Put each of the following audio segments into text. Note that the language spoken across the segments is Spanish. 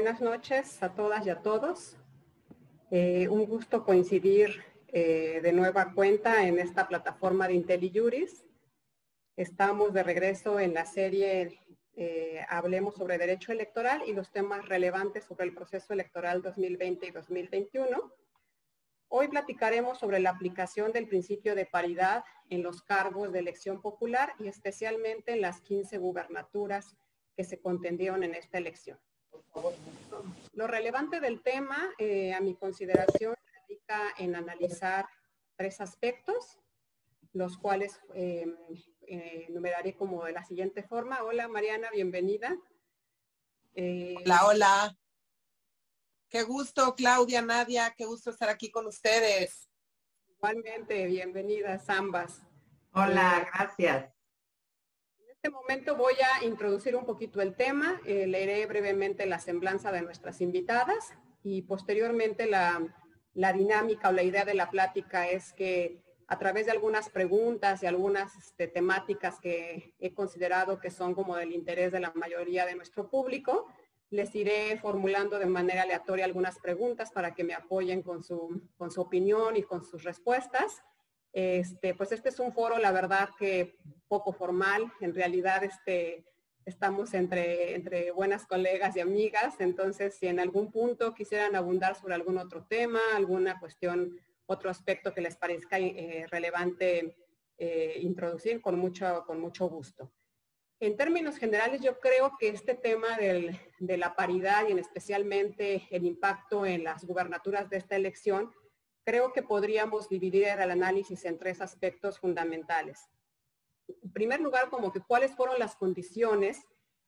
buenas noches a todas y a todos. Eh, un gusto coincidir eh, de nueva cuenta en esta plataforma de IntelliJuris. Estamos de regreso en la serie eh, Hablemos sobre Derecho Electoral y los temas relevantes sobre el proceso electoral 2020 y 2021. Hoy platicaremos sobre la aplicación del principio de paridad en los cargos de elección popular y especialmente en las 15 gubernaturas que se contendieron en esta elección. Lo relevante del tema, eh, a mi consideración, radica en analizar tres aspectos, los cuales eh, eh, enumeraré como de la siguiente forma. Hola Mariana, bienvenida. hola, hola. Qué gusto, Claudia, Nadia, qué gusto estar aquí con ustedes. Igualmente, bienvenidas ambas. Hola, gracias este momento voy a introducir un poquito el tema, eh, leeré brevemente la semblanza de nuestras invitadas y posteriormente la, dinámica o la idea de la plática es que a través de algunas preguntas y algunas este, temáticas que he considerado que son como del interés de la mayoría de nuestro público, les iré formulando de manera aleatoria algunas preguntas para que me apoyen con su, con su opinión y con sus respuestas. Este, pues este es un foro, la verdad que poco formal, en realidad este, estamos entre, entre buenas colegas y amigas, entonces si en algún punto quisieran abundar sobre algún otro tema, alguna cuestión, otro aspecto que les parezca eh, relevante eh, introducir, con mucho, con mucho gusto. En términos generales, yo creo que este tema de la paridad y en especialmente el impacto en las gubernaturas de esta elección creo que podríamos dividir el análisis en tres aspectos fundamentales. En primer lugar, como que cuáles fueron las condiciones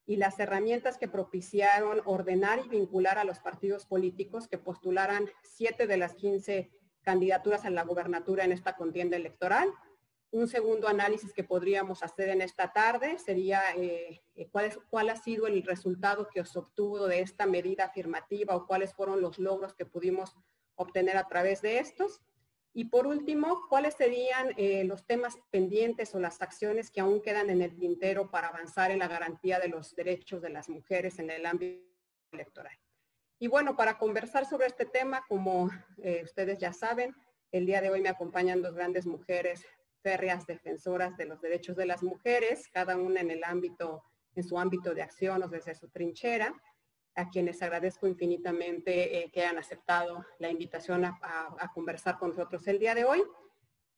y las herramientas que propiciaron ordenar y vincular a los partidos políticos que postularan siete de las 15 candidaturas a la gubernatura en esta contienda electoral. Un segundo análisis que podríamos hacer en esta tarde sería eh, cuál, cuál ha sido el resultado que se obtuvo de esta medida afirmativa o cuáles fueron los logros que pudimos obtener a través de estos. Y por último, ¿cuáles serían eh, los temas pendientes o las acciones que aún quedan en el tintero para avanzar en la garantía de los derechos de las mujeres en el ámbito electoral? Y bueno, para conversar sobre este tema, como eh, ustedes ya saben, el día de hoy me acompañan dos grandes mujeres férreas defensoras de los derechos de las mujeres, cada una en el ámbito, en su ámbito de acción o desde su trinchera a quienes agradezco infinitamente eh, que hayan aceptado la invitación a, conversar con nosotros el día de hoy.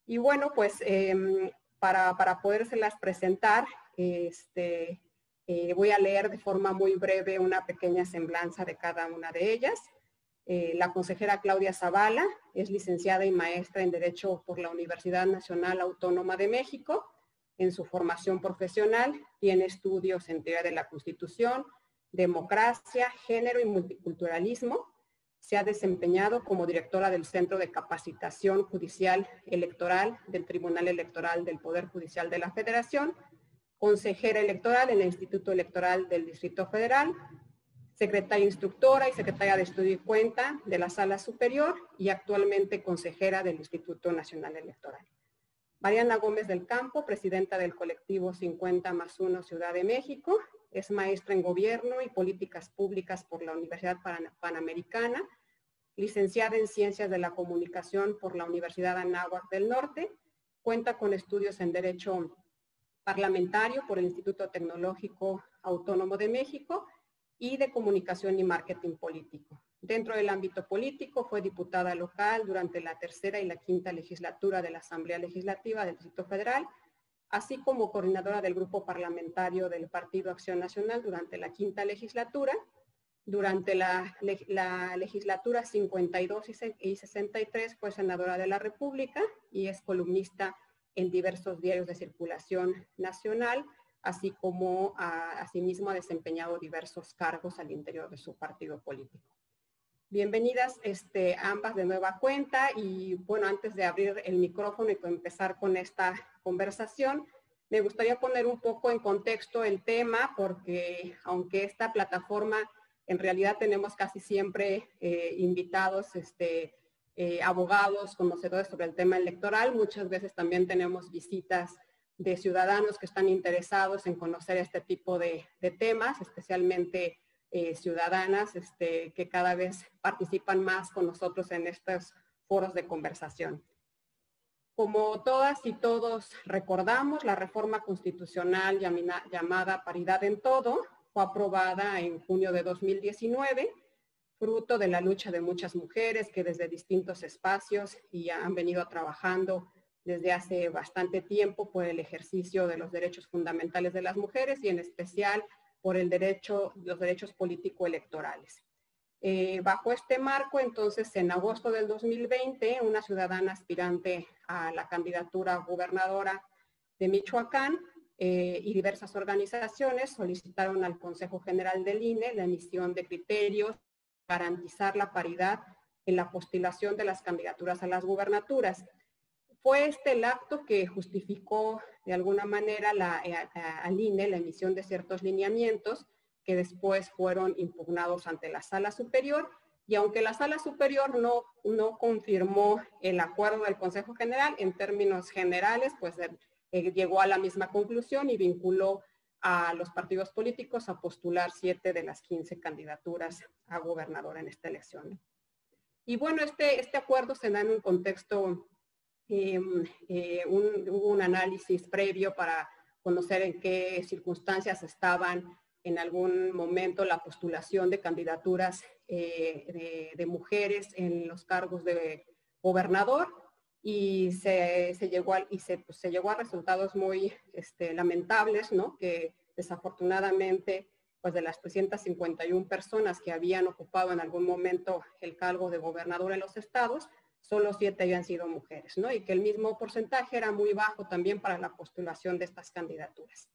Y bueno, pues em, para, para podérselas presentar, este, eh, voy a leer de forma muy breve una pequeña semblanza de cada una de ellas. Eh, la consejera Claudia Zavala es licenciada y maestra en Derecho por la Universidad Nacional Autónoma de México. En su formación profesional tiene estudios en teoría de la Constitución, democracia, género y multiculturalismo. Se ha desempeñado como directora del Centro de Capacitación Judicial Electoral del Tribunal Electoral del Poder Judicial de la Federación, consejera electoral en el Instituto Electoral del Distrito Federal, secretaria instructora y secretaria de Estudio y Cuenta de la Sala Superior y actualmente consejera del Instituto Nacional Electoral. Mariana Gómez del Campo, presidenta del colectivo 50 más 1 Ciudad de México es maestra en Gobierno y Políticas Públicas por la Universidad Panamericana, licenciada en Ciencias de la Comunicación por la Universidad Anáhuac del Norte, cuenta con estudios en Derecho Parlamentario por el Instituto Tecnológico Autónomo de México y de Comunicación y Marketing Político. Dentro del ámbito político fue diputada local durante la tercera y la quinta legislatura de la Asamblea Legislativa del Distrito Federal así como coordinadora del grupo parlamentario del Partido Acción Nacional durante la quinta legislatura. Durante la, legislatura 52 y 63 fue senadora de la República y es columnista en diversos diarios de circulación nacional, así como asimismo ha desempeñado diversos cargos al interior de su partido político. Bienvenidas este, ambas de nueva cuenta y bueno, antes de abrir el micrófono y empezar con esta conversación, me gustaría poner un poco en contexto el tema porque aunque esta plataforma en realidad tenemos casi siempre eh, invitados, este, eh, abogados, conocedores sobre el tema electoral, muchas veces también tenemos visitas de ciudadanos que están interesados en conocer este tipo de, temas, especialmente eh, ciudadanas este, que cada vez participan más con nosotros en estos foros de conversación. Como todas y todos recordamos, la reforma constitucional llamada paridad en todo fue aprobada en junio de 2019, fruto de la lucha de muchas mujeres que desde distintos espacios y han venido trabajando desde hace bastante tiempo por el ejercicio de los derechos fundamentales de las mujeres y en especial por el derecho, los derechos político-electorales. Eh, bajo este marco, entonces, en agosto del 2020, una ciudadana aspirante a la candidatura gobernadora de Michoacán eh, y diversas organizaciones solicitaron al Consejo General del INE la emisión de criterios para garantizar la paridad en la postulación de las candidaturas a las gubernaturas. Fue este el acto que justificó de alguna manera la, eh, al INE la emisión de ciertos lineamientos que después fueron impugnados ante la sala superior y aunque la sala superior no, no confirmó el acuerdo del Consejo General, en términos generales, pues eh, llegó a la misma conclusión y vinculó a los partidos políticos a postular siete de las 15 candidaturas a gobernador en esta elección. Y bueno, este, este acuerdo se da en un contexto, em, eh, hubo un análisis previo para conocer en qué circunstancias estaban en algún momento la postulación de candidaturas eh, de, mujeres en los cargos de gobernador y se, llegó, a, y pues, se, llegó a resultados muy este, lamentables, ¿no? Que desafortunadamente, pues de las 351 personas que habían ocupado en algún momento el cargo de gobernador en los estados, solo siete habían sido mujeres, ¿no? Y que el mismo porcentaje era muy bajo también para la postulación de estas candidaturas.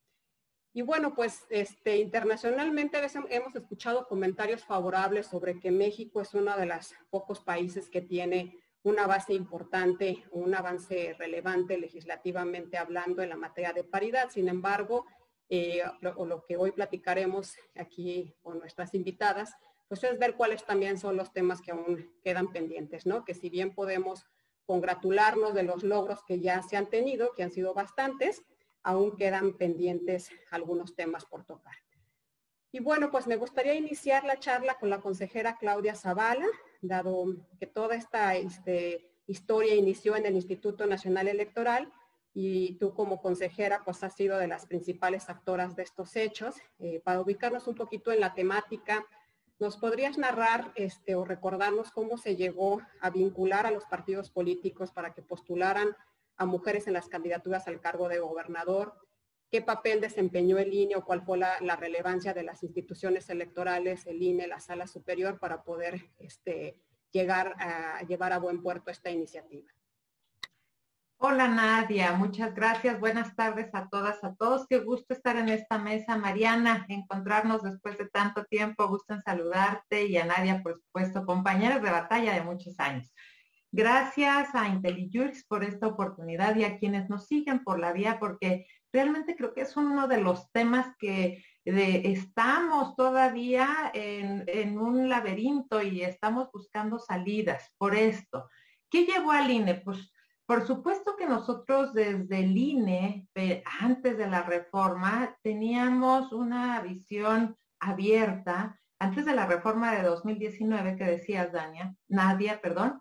Y bueno, pues este, internacionalmente hemos escuchado comentarios favorables sobre que México es uno de los pocos países que tiene una base importante, un avance relevante legislativamente hablando en la materia de paridad. Sin embargo, eh, lo, lo que hoy platicaremos aquí con nuestras invitadas, pues es ver cuáles también son los temas que aún quedan pendientes, ¿no? Que si bien podemos congratularnos de los logros que ya se han tenido, que han sido bastantes, aún quedan pendientes algunos temas por tocar. Y bueno, pues me gustaría iniciar la charla con la consejera Claudia Zavala, dado que toda esta este, historia inició en el Instituto Nacional Electoral y tú como consejera pues has sido de las principales actoras de estos hechos. Eh, para ubicarnos un poquito en la temática, ¿nos podrías narrar este, o recordarnos cómo se llegó a vincular a los partidos políticos para que postularan a mujeres en las candidaturas al cargo de gobernador, qué papel desempeñó el INE o cuál fue la, relevancia de las instituciones electorales, el INE, la sala superior, para poder este, llegar a llevar a buen puerto esta iniciativa. Hola Nadia, muchas gracias. Buenas tardes a todas, a todos. Qué gusto estar en esta mesa. Mariana, encontrarnos después de tanto tiempo. Gusto en saludarte y a Nadia, por supuesto, compañeras de batalla de muchos años. Gracias a IntelliJurix por esta oportunidad y a quienes nos siguen por la vía, porque realmente creo que es uno de los temas que estamos todavía en, un laberinto y estamos buscando salidas por esto. ¿Qué llevó al INE? Pues por supuesto que nosotros desde el INE, antes de la reforma, teníamos una visión abierta, antes de la reforma de 2019 que decías, Dania, Nadia, perdón,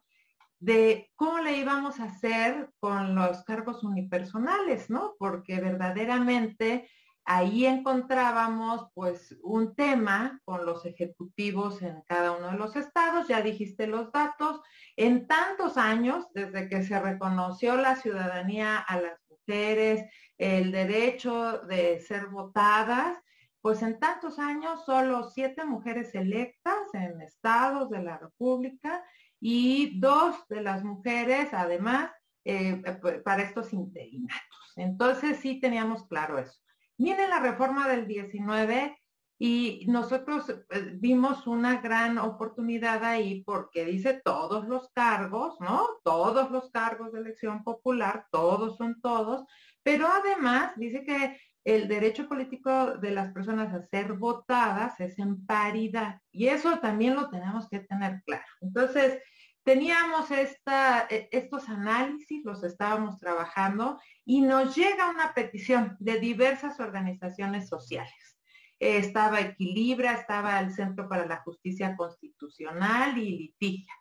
de cómo le íbamos a hacer con los cargos unipersonales, ¿no? Porque verdaderamente ahí encontrábamos pues un tema con los ejecutivos en cada uno de los estados, ya dijiste los datos, en tantos años, desde que se reconoció la ciudadanía a las mujeres, el derecho de ser votadas, pues en tantos años solo siete mujeres electas en estados de la República y dos de las mujeres, además, eh, eh, para estos interinatos. Entonces sí teníamos claro eso. Viene la reforma del 19 y nosotros eh, vimos una gran oportunidad ahí porque dice todos los cargos, ¿no? Todos los cargos de elección popular, todos son todos, pero además dice que el derecho político de las personas a ser votadas es en paridad. Y eso también lo tenemos que tener claro. Entonces, teníamos esta, e, estos análisis, los estábamos trabajando y nos llega una petición de diversas organizaciones sociales. estaba Equilibra, estaba el Centro para la Justicia Constitucional y Litigia.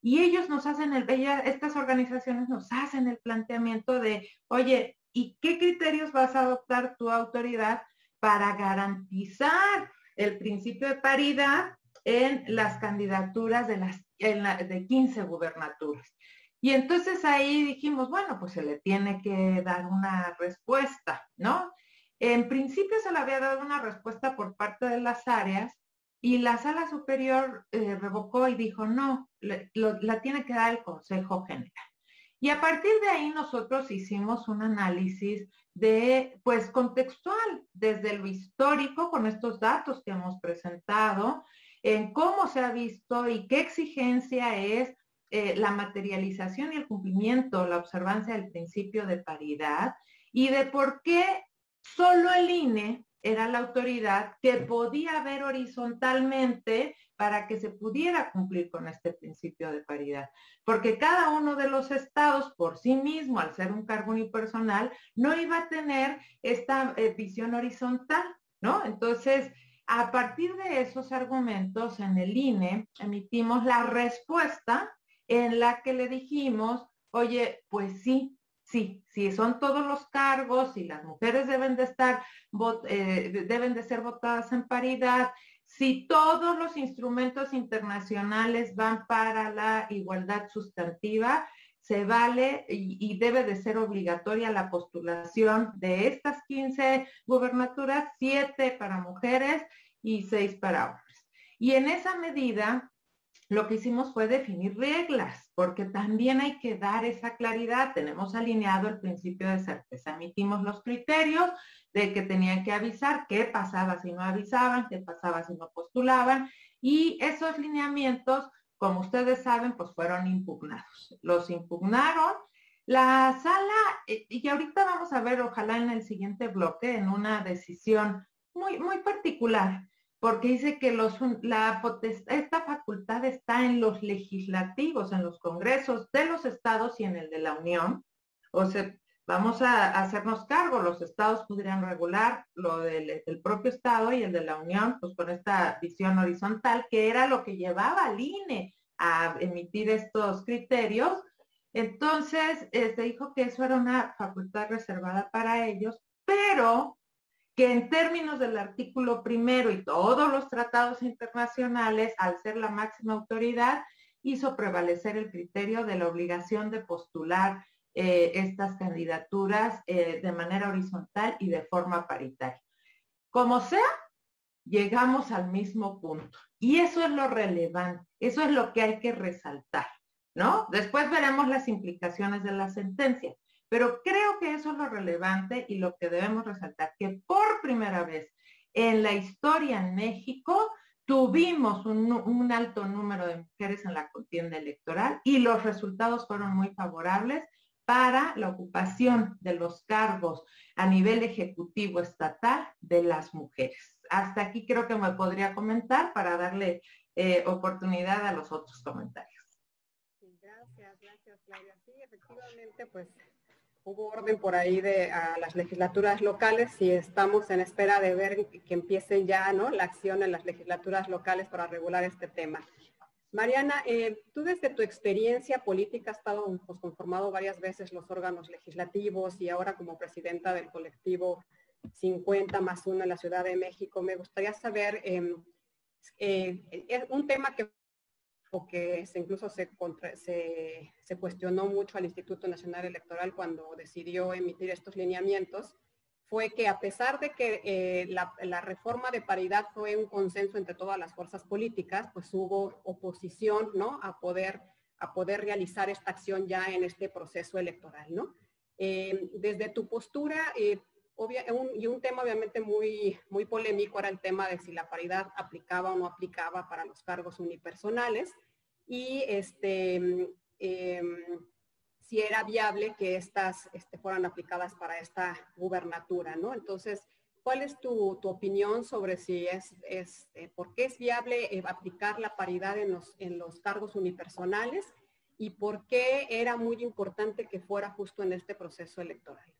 Y ellos nos hacen el, estas organizaciones nos hacen el planteamiento de, oye, ¿y qué criterios vas a adoptar tu autoridad para garantizar el principio de paridad en las candidaturas de las de 15 gubernaturas? Y entonces ahí dijimos, bueno, pues se le tiene que dar una respuesta, ¿no? En principio se le había dado una respuesta por parte de las áreas y la sala superior eh, revocó y dijo, no, la tiene que dar el Consejo General. Y a partir de ahí nosotros hicimos un análisis de, pues, contextual, desde lo histórico, con estos datos que hemos presentado, en cómo se ha visto y qué exigencia es eh, la materialización y el cumplimiento, la observancia del principio de paridad y de por qué solo el INE era la autoridad que podía ver horizontalmente para que se pudiera cumplir con este principio de paridad. Porque cada uno de los estados por sí mismo, al ser un cargo unipersonal, no iba a tener esta eh, visión horizontal, ¿no? Entonces, a partir de esos argumentos, en el INE emitimos la respuesta en la que le dijimos, oye, pues sí, sí, si son todos los cargos y las mujeres deben de estar, eh, deben de ser votadas en paridad, si todos los instrumentos internacionales van para la igualdad sustantiva, se vale y, y, debe de ser obligatoria la postulación de estas 15 gubernaturas, 7 para mujeres y 6 para hombres. Y en esa medida, lo que hicimos fue definir reglas, porque también hay que dar esa claridad. Tenemos alineado el principio de certeza. Emitimos los criterios de que tenían que avisar qué pasaba si no avisaban, qué pasaba si no postulaban. Y esos lineamientos, como ustedes saben, pues fueron impugnados. Los impugnaron. La sala, eh, y ahorita vamos a ver, ojalá en el siguiente bloque, en una decisión muy, muy particular, porque dice que los, la esta facultad está en los legislativos, en los congresos de los estados y en el de la Unión. O sea, vamos a, hacernos cargo, los estados podrían regular lo del, propio estado y el de la Unión, pues con esta visión horizontal, que era lo que llevaba al INE a emitir estos criterios. Entonces, se dijo que eso era una facultad reservada para ellos, pero que en términos del artículo primero y todos los tratados internacionales, al ser la máxima autoridad, hizo prevalecer el criterio de la obligación de postular eh, estas candidaturas eh, de manera horizontal y de forma paritaria. Como sea, llegamos al mismo punto. Y eso es lo relevante, eso es lo que hay que resaltar, ¿no? Después veremos las implicaciones de la sentencia. Pero creo que eso es lo relevante y lo que debemos resaltar, que por primera vez en la historia en México tuvimos un, alto número de mujeres en la contienda electoral y los resultados fueron muy favorables para la ocupación de los cargos a nivel ejecutivo estatal de las mujeres. Hasta aquí creo que me podría comentar para darle eh, oportunidad a los otros comentarios. Gracias, gracias Claudia. Sí, efectivamente, pues hubo orden por ahí de a las legislaturas locales y estamos en espera de ver que empiecen ya ¿no? la acción en las legislaturas locales para regular este tema. Mariana, eh, tú desde tu experiencia política has estado pues, conformado varias veces los órganos legislativos y ahora como presidenta del colectivo 50 más 1 en la Ciudad de México. Me gustaría saber em, eh, un tema que o que incluso se, se, cuestionó mucho al Instituto Nacional Electoral cuando decidió emitir estos lineamientos, fue que a pesar de que eh, la, reforma de paridad fue un consenso entre todas las fuerzas políticas, pues hubo oposición ¿no? a, poder, a poder realizar esta acción ya en este proceso electoral. ¿no? Eh, desde tu postura, eh, y un tema obviamente muy, muy polémico era el tema de si la paridad aplicaba o no aplicaba para los cargos unipersonales y este, em, si era viable que estas este, fueran aplicadas para esta gubernatura, ¿no? Entonces, ¿cuál es tu, opinión sobre si es, es eh, por qué es viable eh, aplicar la paridad en los, en los cargos unipersonales y por qué era muy importante que fuera justo en este proceso electoral?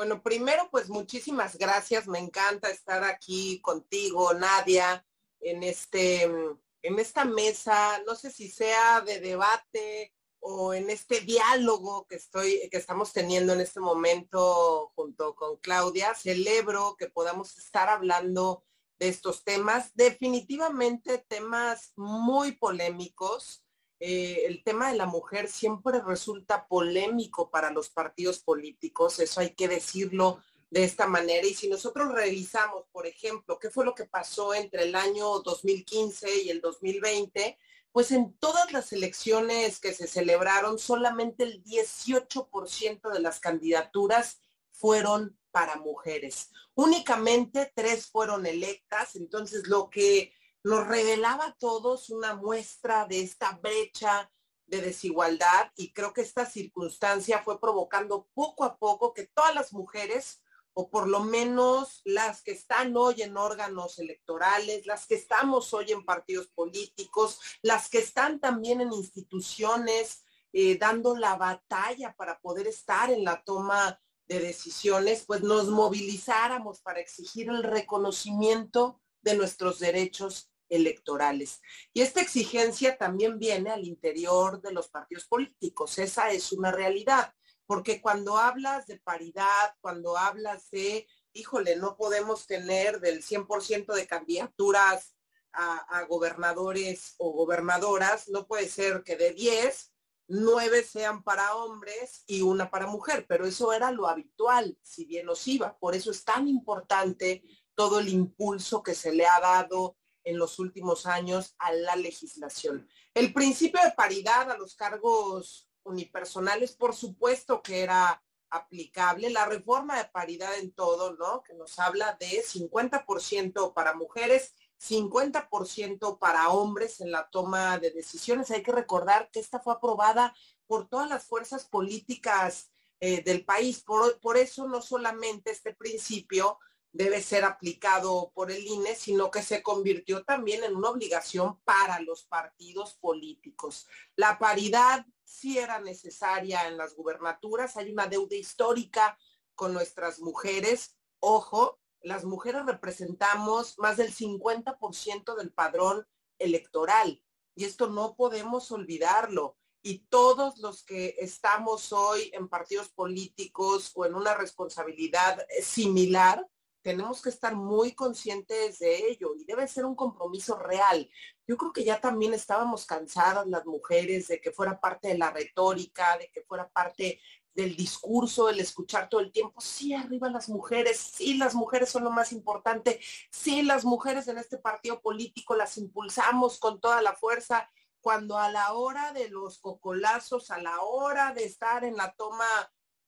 Bueno, primero, pues muchísimas gracias. Me encanta estar aquí contigo, Nadia, en este, en esta mesa. No sé si sea de debate o en este diálogo que estoy, que estamos teniendo en este momento junto con Claudia. Celebro que podamos estar hablando de estos temas. Definitivamente temas muy polémicos eh, el tema de la mujer siempre resulta polémico para los partidos políticos, eso hay que decirlo de esta manera. Y si nosotros revisamos, por ejemplo, qué fue lo que pasó entre el año 2015 y el 2020, pues en todas las elecciones que se celebraron, solamente el 18% de las candidaturas fueron para mujeres. Únicamente tres fueron electas, entonces lo que nos revelaba a todos una muestra de esta brecha de desigualdad y creo que esta circunstancia fue provocando poco a poco que todas las mujeres, o por lo menos las que están hoy en órganos electorales, las que estamos hoy en partidos políticos, las que están también en instituciones eh, dando la batalla para poder estar en la toma de decisiones, pues nos movilizáramos para exigir el reconocimiento de nuestros derechos electorales. Y esta exigencia también viene al interior de los partidos políticos. Esa es una realidad, porque cuando hablas de paridad, cuando hablas de, híjole, no podemos tener del 100% de candidaturas a, gobernadores o gobernadoras, no puede ser que de 10, nueve sean para hombres y una para mujer, pero eso era lo habitual, si bien nos iba. Por eso es tan importante todo el impulso que se le ha dado en los últimos años a la legislación. El principio de paridad a los cargos unipersonales, por supuesto que era aplicable. La reforma de paridad en todo, ¿no? Que nos habla de 50% para mujeres, 50% para hombres en la toma de decisiones. Hay que recordar que esta fue aprobada por todas las fuerzas políticas eh, del país. Por, por eso no solamente este principio debe ser aplicado por el INE, sino que se convirtió también en una obligación para los partidos políticos. La paridad sí era necesaria en las gubernaturas, hay una deuda histórica con nuestras mujeres. Ojo, las mujeres representamos más del 50% del padrón electoral y esto no podemos olvidarlo. Y todos los que estamos hoy en partidos políticos o en una responsabilidad similar, tenemos que estar muy conscientes de ello y debe ser un compromiso real. Yo creo que ya también estábamos cansadas las mujeres de que fuera parte de la retórica, de que fuera parte del discurso, el escuchar todo el tiempo, sí, arriba las mujeres, sí, las mujeres son lo más importante, sí, las mujeres en este partido político las impulsamos con toda la fuerza, cuando a la hora de los cocolazos, a la hora de estar en la toma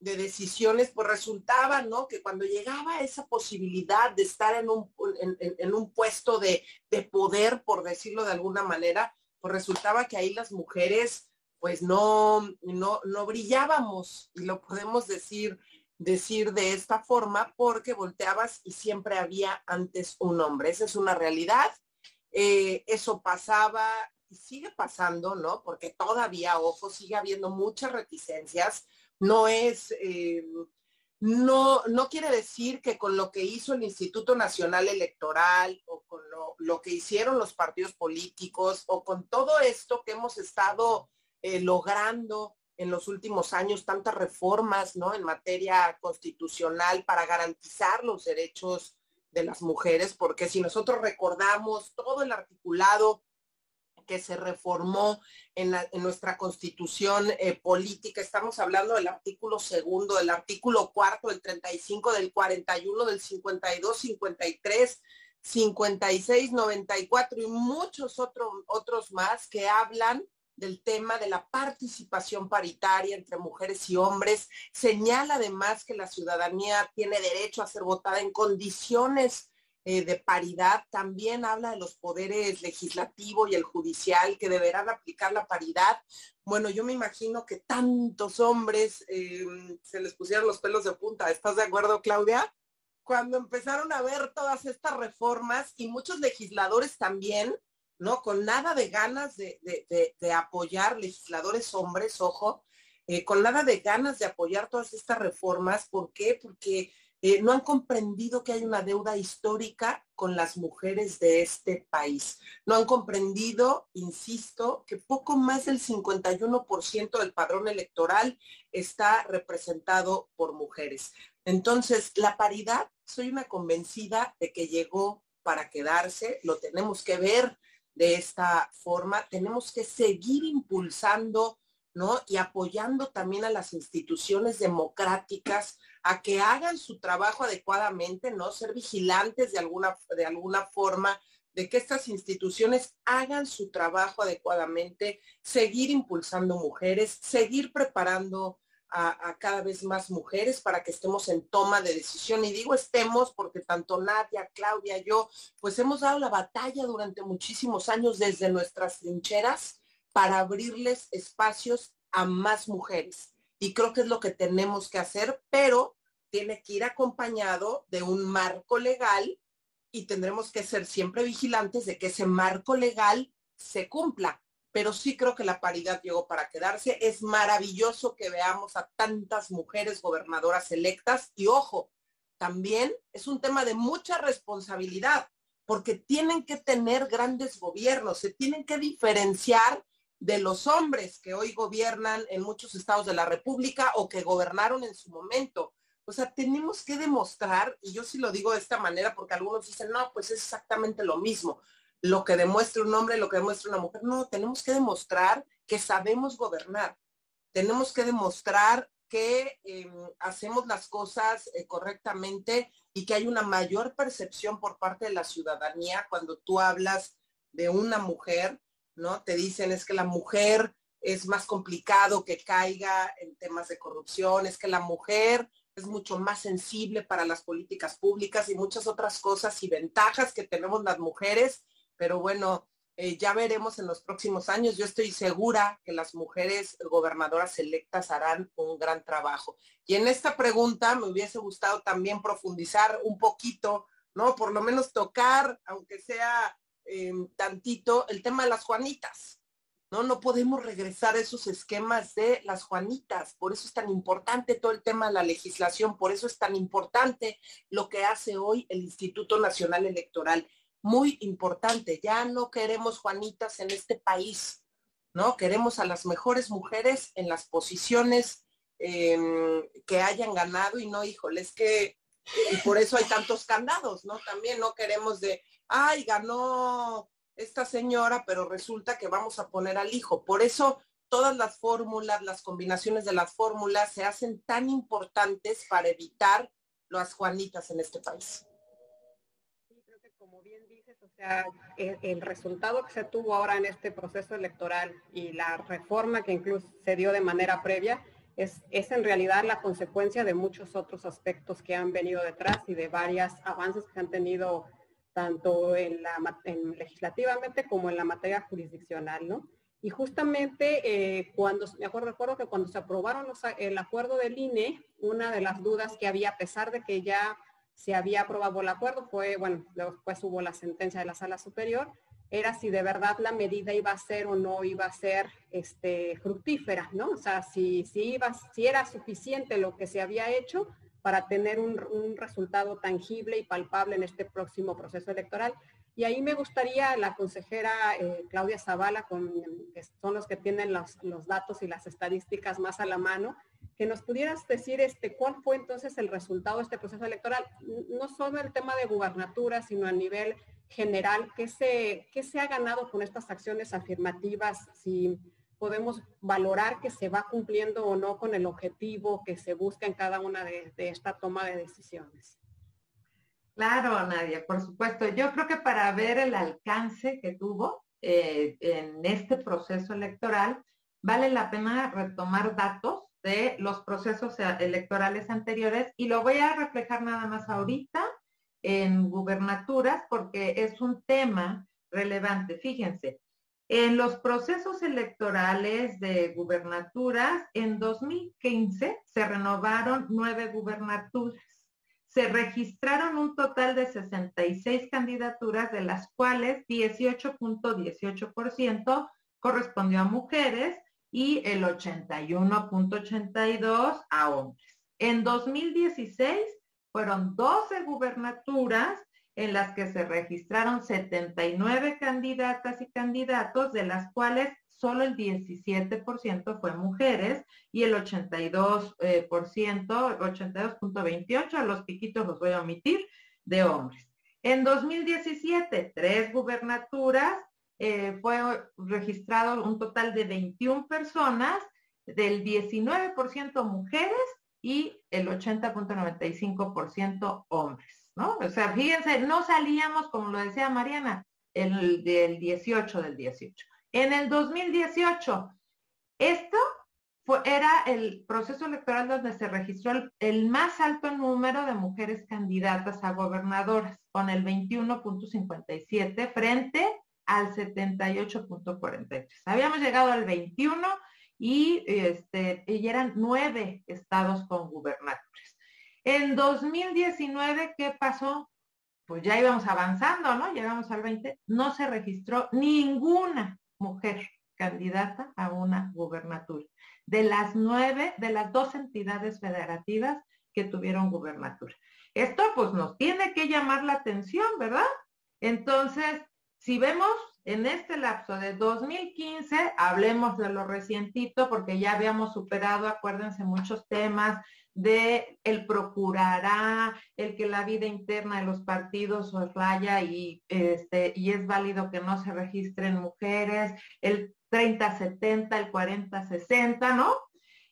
de decisiones, pues resultaba, ¿no? Que cuando llegaba esa posibilidad de estar en un, en, un puesto de, de, poder, por decirlo de alguna manera, pues resultaba que ahí las mujeres, pues no, no, no brillábamos, y lo podemos decir, decir de esta forma, porque volteabas y siempre había antes un hombre. Esa es una realidad. Eh, eso pasaba y sigue pasando, ¿no? Porque todavía, ojo, sigue habiendo muchas reticencias no es, eh, no, no quiere decir que con lo que hizo el Instituto Nacional Electoral o con lo, que hicieron los partidos políticos o con todo esto que hemos estado eh, logrando en los últimos años, tantas reformas ¿no? en materia constitucional para garantizar los derechos de las mujeres, porque si nosotros recordamos todo el articulado que se reformó en, nuestra constitución eh, política. Estamos hablando del artículo segundo, del artículo cuarto, del 35, del 41, del 52, 53, 56, 94 y muchos otros otros más que hablan del tema de la participación paritaria entre mujeres y hombres. Señala además que la ciudadanía tiene derecho a ser votada en condiciones eh, de paridad, también habla de los poderes legislativo y el judicial que deberán aplicar la paridad. Bueno, yo me imagino que tantos hombres eh, se les pusieron los pelos de punta. ¿Estás de acuerdo, Claudia? Cuando empezaron a ver todas estas reformas y muchos legisladores también, ¿no? Con nada de ganas de, de apoyar, legisladores hombres, ojo, eh, con nada de ganas de apoyar todas estas reformas. ¿Por qué? Porque eh, no han comprendido que hay una deuda histórica con las mujeres de este país. No han comprendido, insisto, que poco más del 51% del padrón electoral está representado por mujeres. Entonces, la paridad, soy una convencida de que llegó para quedarse, lo tenemos que ver de esta forma, tenemos que seguir impulsando ¿no? Y apoyando también a las instituciones democráticas a que hagan su trabajo adecuadamente, ¿no? Ser vigilantes de alguna, de alguna forma de que estas instituciones hagan su trabajo adecuadamente, seguir impulsando mujeres, seguir preparando a, a, cada vez más mujeres para que estemos en toma de decisión. Y digo estemos porque tanto Nadia, Claudia, yo, pues hemos dado la batalla durante muchísimos años desde nuestras trincheras para abrirles espacios a más mujeres. Y creo que es lo que tenemos que hacer, pero tiene que ir acompañado de un marco legal y tendremos que ser siempre vigilantes de que ese marco legal se cumpla. Pero sí creo que la paridad llegó para quedarse. Es maravilloso que veamos a tantas mujeres gobernadoras electas y ojo, también es un tema de mucha responsabilidad porque tienen que tener grandes gobiernos, se tienen que diferenciar de los hombres que hoy gobiernan en muchos estados de la República o que gobernaron en su momento. O sea, tenemos que demostrar, y yo sí lo digo de esta manera porque algunos dicen, no, pues es exactamente lo mismo, lo que demuestra un hombre, lo que demuestra una mujer. No, tenemos que demostrar que sabemos gobernar. Tenemos que demostrar que em, hacemos las cosas eh, correctamente y que hay una mayor percepción por parte de la ciudadanía cuando tú hablas de una mujer ¿no? Te dicen es que la mujer es más complicado que caiga en temas de corrupción, es que la mujer es mucho más sensible para las políticas públicas y muchas otras cosas y ventajas que tenemos las mujeres, pero bueno, eh, ya veremos en los próximos años. Yo estoy segura que las mujeres gobernadoras electas harán un gran trabajo. Y en esta pregunta me hubiese gustado también profundizar un poquito, ¿no? Por lo menos tocar, aunque sea Em, tantito el tema de las Juanitas. ¿no? No podemos regresar a esos esquemas de las Juanitas. Por eso es tan importante todo el tema de la legislación, por eso es tan importante lo que hace hoy el Instituto Nacional Electoral. Muy importante, ya no queremos Juanitas en este país, ¿no? Queremos a las mejores mujeres en las posiciones em, que hayan ganado y no, híjole, es que, y por eso hay tantos candados, ¿no? También no queremos de, ay, ganó esta señora, pero resulta que vamos a poner al hijo. Por eso todas las fórmulas, las combinaciones de las fórmulas se hacen tan importantes para evitar las Juanitas en este país. Creo que como bien dices, o sea, el, resultado que se tuvo ahora en este proceso electoral y la reforma que incluso se dio de manera previa, es, es, en realidad la consecuencia de muchos otros aspectos que han venido detrás y de varios avances que han tenido tanto en la legislativamente como en la materia jurisdiccional, ¿no? Y justamente eh, cuando, recuerdo que cuando se aprobaron el acuerdo del INE, una de las dudas que había, a pesar de que ya se había aprobado el acuerdo, fue, bueno, después hubo la sentencia de la sala superior, era si de verdad la medida iba a ser o no iba a ser este, fructífera, ¿no? O sea, si, si, iba, si era suficiente lo que se había hecho para tener un, resultado tangible y palpable en este próximo proceso electoral. Y ahí me gustaría la consejera eh, Claudia Zavala, con, que son los que tienen los, datos y las estadísticas más a la mano, que nos pudieras decir este, cuál fue entonces el resultado de este proceso electoral, no solo el tema de gubernatura, sino a nivel general, ¿qué se, qué se ha ganado con estas acciones afirmativas? Podemos valorar que se va cumpliendo o no con el objetivo que se busca en cada una de, esta toma de decisiones. Claro, Nadia, por supuesto. Yo creo que para ver el alcance que tuvo eh, en este proceso electoral, vale la pena retomar datos de los procesos electorales anteriores y lo voy a reflejar nada más ahorita en gubernaturas porque es un tema relevante. Fíjense, en los procesos electorales de gubernaturas, en 2015 se renovaron nueve gubernaturas. Se registraron un total de 66 candidaturas, de las cuales 18.18% correspondió a mujeres y el 81.82 a hombres. En 2016 fueron 12 gubernaturas en las que se registraron 79 candidatas y candidatos, de las cuales solo el 17% fue mujeres y el 82%, 82.28, a los piquitos los voy a omitir, de hombres. En 2017, tres gubernaturas, eh, fue registrado un total de 21 personas, del 19% mujeres y el 80.95% hombres, ¿no? O sea, fíjense, no salíamos, como lo decía Mariana, el del 18 del 18. En el 2018, esto fue, era el proceso electoral donde se registró el, más alto número de mujeres candidatas a gobernadoras, con el 21.57 frente al 78.43. Habíamos llegado al 21 y, este, y eran nueve estados con gubernadores. En 2019, ¿qué pasó? Pues ya íbamos avanzando, ¿no? Llegamos al 20, no se registró ninguna mujer candidata a una gubernatura. De las nueve, de las dos entidades federativas que tuvieron gubernatura. Esto pues nos tiene que llamar la atención, ¿verdad? Entonces, si vemos en este lapso de 2015, hablemos de lo recientito porque ya habíamos superado, acuérdense, muchos temas de el procurará, el que la vida interna de los partidos raya y, este, y es válido que no se registren mujeres, el 30-70, el 40-60, ¿no?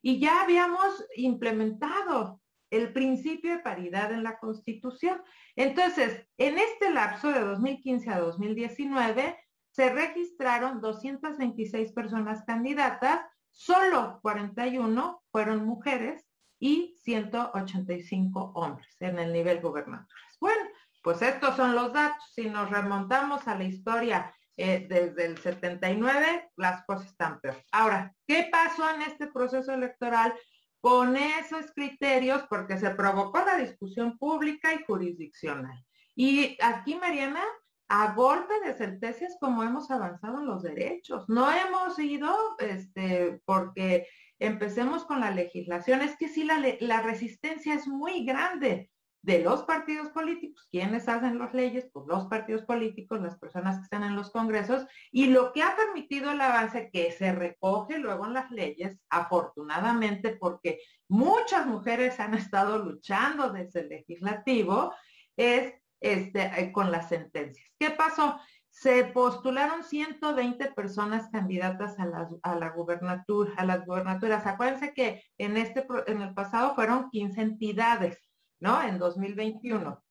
Y ya habíamos implementado el principio de paridad en la Constitución. Entonces, en este lapso de 2015 a 2019, se registraron 226 personas candidatas, solo 41 fueron mujeres y 185 hombres en el nivel gubernaturas. Bueno, pues estos son los datos. Si nos remontamos a la historia eh, desde el 79, las cosas están peor. Ahora, ¿qué pasó en este proceso electoral con esos criterios? Porque se provocó la discusión pública y jurisdiccional. Y aquí, Mariana, a golpe de sentencias como hemos avanzado en los derechos. No hemos ido, este, porque empecemos con la legislación. Es que sí, la, resistencia es muy grande de los partidos políticos. ¿Quiénes hacen las leyes? Pues los partidos políticos, las personas que están en los congresos. Y lo que ha permitido el avance que se recoge luego en las leyes, afortunadamente, porque muchas mujeres han estado luchando desde el legislativo, es este, eh, con las sentencias. ¿Qué pasó? Se postularon 120 personas candidatas a, las, la gubernatura, a las gubernaturas. Acuérdense que en, este, en el pasado fueron 15 entidades, ¿no? En 2021.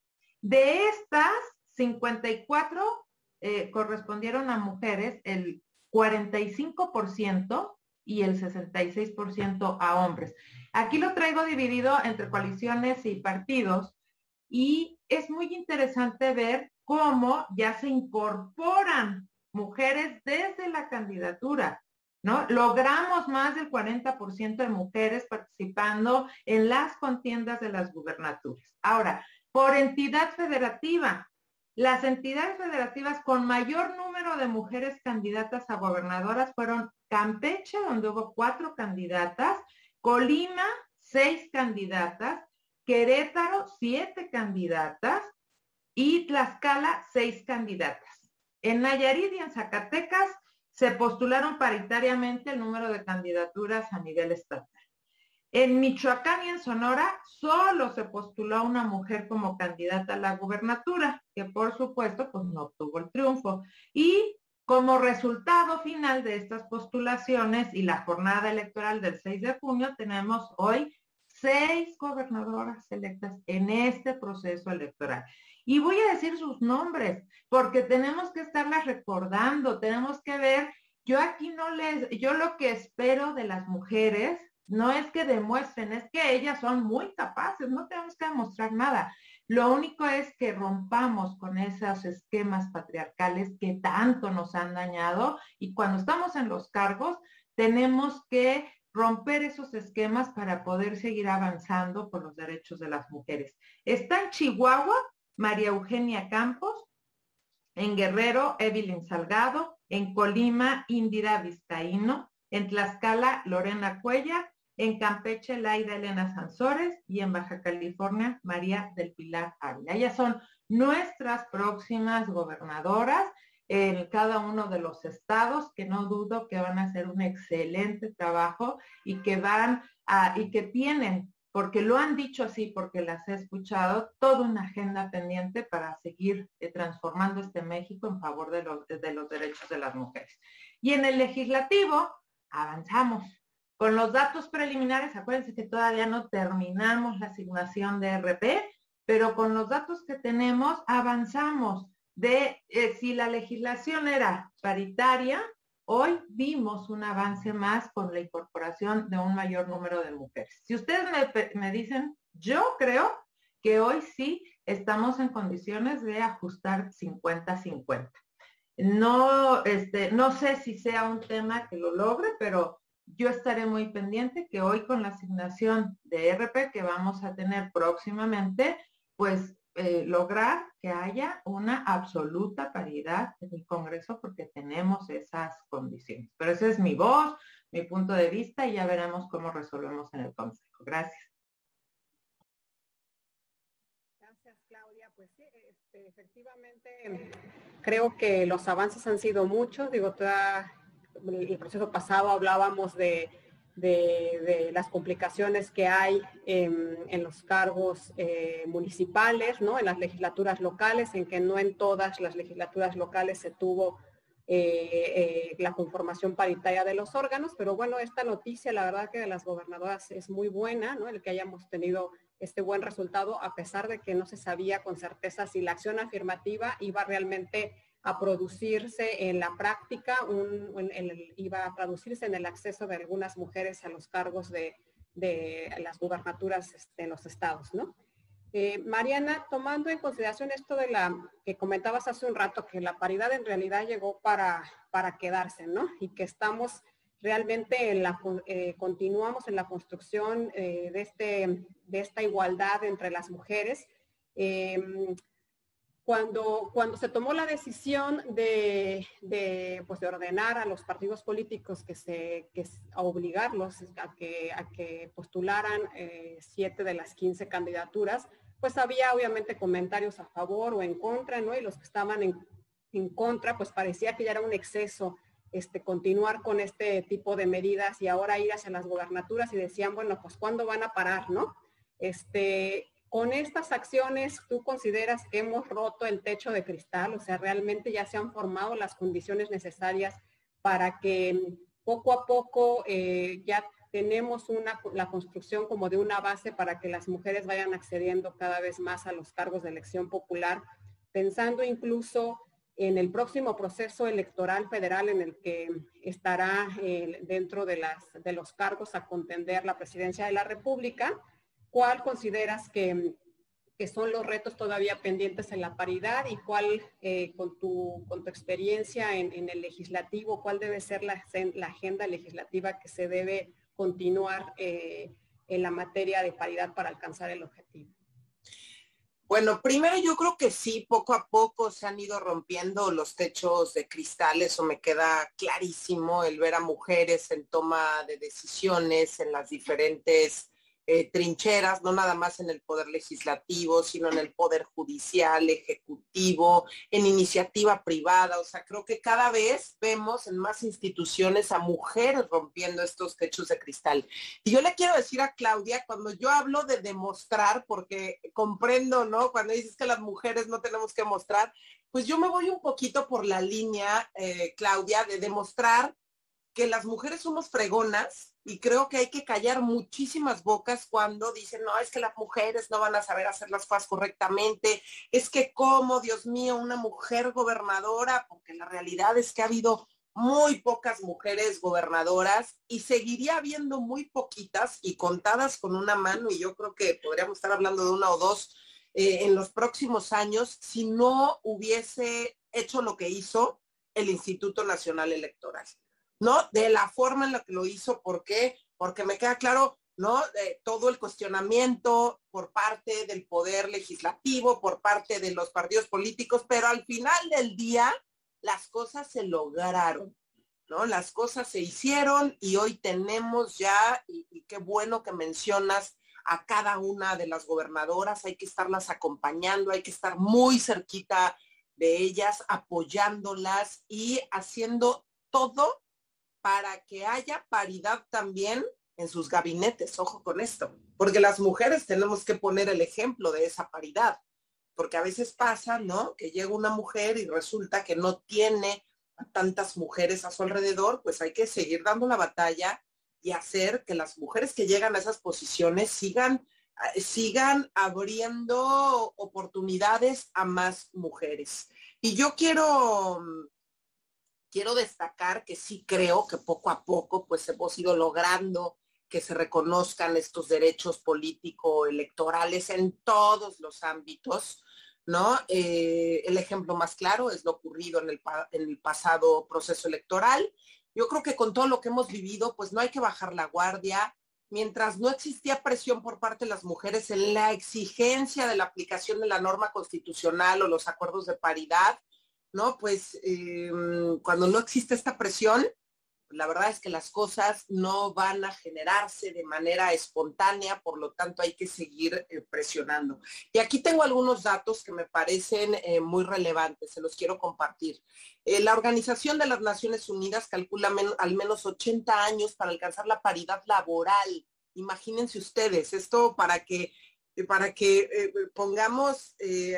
De estas, 54 eh, correspondieron a mujeres, el 45% y el 66% a hombres. Aquí lo traigo dividido entre coaliciones y partidos y es muy interesante ver cómo ya se incorporan mujeres desde la candidatura, ¿no? Logramos más del 40% de mujeres participando en las contiendas de las gubernaturas. Ahora, por entidad federativa, las entidades federativas con mayor número de mujeres candidatas a gobernadoras fueron Campeche, donde hubo cuatro candidatas, Colima, seis candidatas, Querétaro, siete candidatas y Tlaxcala, seis candidatas. En Nayarit y en Zacatecas se postularon paritariamente el número de candidaturas a nivel estatal. En Michoacán y en Sonora solo se postuló una mujer como candidata a la gubernatura, que por supuesto pues no obtuvo el triunfo. Y como resultado final de estas postulaciones y la jornada electoral del 6 de junio, tenemos hoy seis gobernadoras electas en este proceso electoral. Y voy a decir sus nombres, porque tenemos que estarlas recordando, tenemos que ver, yo aquí no les, yo lo que espero de las mujeres no es que demuestren, es que ellas son muy capaces, no tenemos que demostrar nada. Lo único es que rompamos con esos esquemas patriarcales que tanto nos han dañado y cuando estamos en los cargos tenemos que romper esos esquemas para poder seguir avanzando por los derechos de las mujeres. Está en Chihuahua María Eugenia Campos, en Guerrero Evelyn Salgado, en Colima Indira Vizcaíno, en Tlaxcala, Lorena Cuella, en Campeche, Laida Elena Sansores y en Baja California, María del Pilar Ávila. Ellas son nuestras próximas gobernadoras en cada uno de los estados, que no dudo que van a hacer un excelente trabajo y que van a, y que tienen, porque lo han dicho así, porque las he escuchado, toda una agenda pendiente para seguir eh, transformando este México en favor de los, de los derechos de las mujeres. Y en el legislativo avanzamos. Con los datos preliminares, acuérdense que todavía no terminamos la asignación de RP, pero con los datos que tenemos avanzamos de eh, si la legislación era paritaria, hoy vimos un avance más con la incorporación de un mayor número de mujeres. Si ustedes me, dicen, yo creo que hoy sí estamos en condiciones de ajustar 50-50. No, este, no sé si sea un tema que lo logre, pero yo estaré muy pendiente que hoy con la asignación de RP que vamos a tener próximamente, pues eh, lograr que haya una absoluta paridad en el Congreso porque tenemos esas condiciones. Pero esa es mi voz, mi punto de vista y ya veremos cómo resolvemos en el Consejo. Gracias. Gracias, Claudia. Pues sí, este, efectivamente creo que los avances han sido muchos. Digo, toda, el proceso pasado hablábamos de de, las complicaciones que hay en, los cargos eh, municipales, ¿no? en las legislaturas locales, en que no en todas las legislaturas locales se tuvo eh, eh, la conformación paritaria de los órganos, pero bueno, esta noticia, la verdad que de las gobernadoras es muy buena, ¿no? el que hayamos tenido este buen resultado, a pesar de que no se sabía con certeza si la acción afirmativa iba realmente a producirse en la práctica, un, iba a traducirse en el acceso de algunas mujeres a los cargos de, las gubernaturas este, en los estados, ¿no? Eh, Mariana, tomando en consideración esto de la que comentabas hace un rato, que la paridad en realidad llegó para, para quedarse, ¿no? Y que estamos realmente en la, eh, continuamos en la construcción eh, de, este, de esta igualdad entre las mujeres cuando, cuando se tomó la decisión de, de, pues de ordenar a los partidos políticos que se, que, a obligarlos a que, a que postularan eh, siete de las 15 candidaturas, pues había obviamente comentarios a favor o en contra, ¿no? Y los que estaban en, en contra, pues parecía que ya era un exceso este, continuar con este tipo de medidas y ahora ir hacia las gobernaturas y decían, bueno, pues ¿cuándo van a parar, no? Este, con estas acciones, ¿tú consideras que hemos roto el techo de cristal? O sea, realmente ya se han formado las condiciones necesarias para que poco a poco eh, ya tenemos la construcción como de una base para que las mujeres vayan accediendo cada vez más a los cargos de elección popular, pensando incluso en el próximo proceso electoral federal en el que estará eh, dentro de los cargos a contender la presidencia de la República ¿Cuál consideras que, son los retos todavía pendientes en la paridad y cuál, eh, con, tu, con tu experiencia en, el legislativo, cuál debe ser la, agenda legislativa que se debe continuar eh, en la materia de paridad para alcanzar el objetivo? Bueno, primero yo creo que sí, poco a poco se han ido rompiendo los techos de cristal, eso me queda clarísimo, el ver a mujeres en toma de decisiones en las diferentes eh, trincheras, no nada más en el poder legislativo, sino en el poder judicial, ejecutivo, en iniciativa privada. O sea, creo que cada vez vemos en más instituciones a mujeres rompiendo estos techos de cristal. Y yo le quiero decir a Claudia, cuando yo hablo de demostrar, porque comprendo, ¿no? Cuando dices que las mujeres no tenemos que mostrar, pues yo me voy un poquito por la línea, eh, Claudia, de demostrar que las mujeres somos fregonas y creo que hay que callar muchísimas bocas cuando dicen, no, es que las mujeres no van a saber hacer las cosas correctamente, es que como, Dios mío, una mujer gobernadora, porque la realidad es que ha habido muy pocas mujeres gobernadoras y seguiría habiendo muy poquitas y contadas con una mano y yo creo que podríamos estar hablando de una o dos eh, en los próximos años si no hubiese hecho lo que hizo el Instituto Nacional Electoral. ¿No? De la forma en la que lo hizo, ¿por qué? Porque me queda claro, ¿no? todo el cuestionamiento por parte del poder legislativo, por parte de los partidos políticos, pero al final del día las cosas se lograron. ¿no? Las cosas se hicieron y hoy tenemos ya, y, qué bueno que mencionas a cada una de las gobernadoras, hay que estarlas acompañando, hay que estar muy cerquita de ellas, apoyándolas y haciendo todo para que haya paridad también en sus gabinetes, ojo con esto, porque las mujeres tenemos que poner el ejemplo de esa paridad, porque a veces pasa, ¿no? Que llega una mujer y resulta que no tiene tantas mujeres a su alrededor, pues hay que seguir dando la batalla y hacer que las mujeres que llegan a esas posiciones sigan sigan abriendo oportunidades a más mujeres. Y yo quiero quiero destacar que sí creo que poco a poco pues hemos ido logrando que se reconozcan estos derechos político-electorales en todos los ámbitos, ¿no? Eh, el ejemplo más claro es lo ocurrido en el, en el pasado proceso electoral. Yo creo que con todo lo que hemos vivido, pues no hay que bajar la guardia. Mientras no existía presión por parte de las mujeres en la exigencia de la aplicación de la norma constitucional o los acuerdos de paridad, ¿no? Pues em, cuando no existe esta presión, la verdad es que las cosas no van a generarse de manera espontánea, por lo tanto hay que seguir eh, presionando. Y aquí tengo algunos datos que me parecen eh, muy relevantes, se los quiero compartir. Eh, la Organización de las Naciones Unidas calcula al menos 80 años para alcanzar la paridad laboral. Imagínense ustedes, esto para que para que pongamos,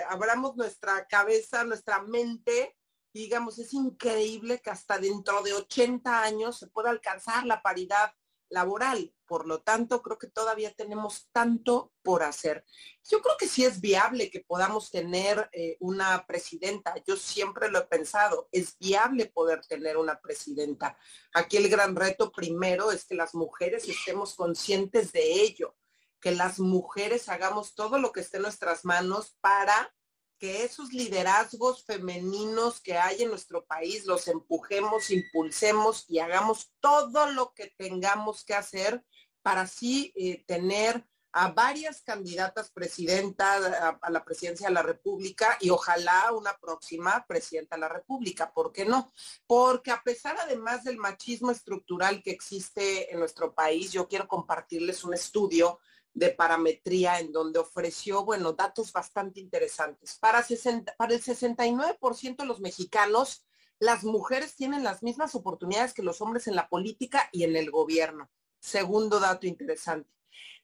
abramos nuestra cabeza, nuestra mente digamos, es increíble que hasta dentro de 80 años se pueda alcanzar la paridad laboral. Por lo tanto, creo que todavía tenemos tanto por hacer. Yo creo que sí es viable que podamos tener eh, una presidenta. Yo siempre lo he pensado, es viable poder tener una presidenta. Aquí el gran reto primero es que las mujeres estemos conscientes de ello, que las mujeres hagamos todo lo que esté en nuestras manos para que esos liderazgos femeninos que hay en nuestro país los empujemos, impulsemos y hagamos todo lo que tengamos que hacer para así eh, tener a varias candidatas presidentas a, la presidencia de la República y ojalá una próxima presidenta de la República. ¿Por qué no? Porque a pesar además del machismo estructural que existe en nuestro país, yo quiero compartirles un estudio de parametría en donde ofreció, bueno, datos bastante interesantes. Para, para el 69% de los mexicanos, las mujeres tienen las mismas oportunidades que los hombres en la política y en el gobierno. Segundo dato interesante.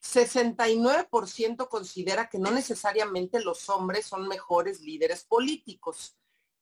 69% considera que no necesariamente los hombres son mejores líderes políticos.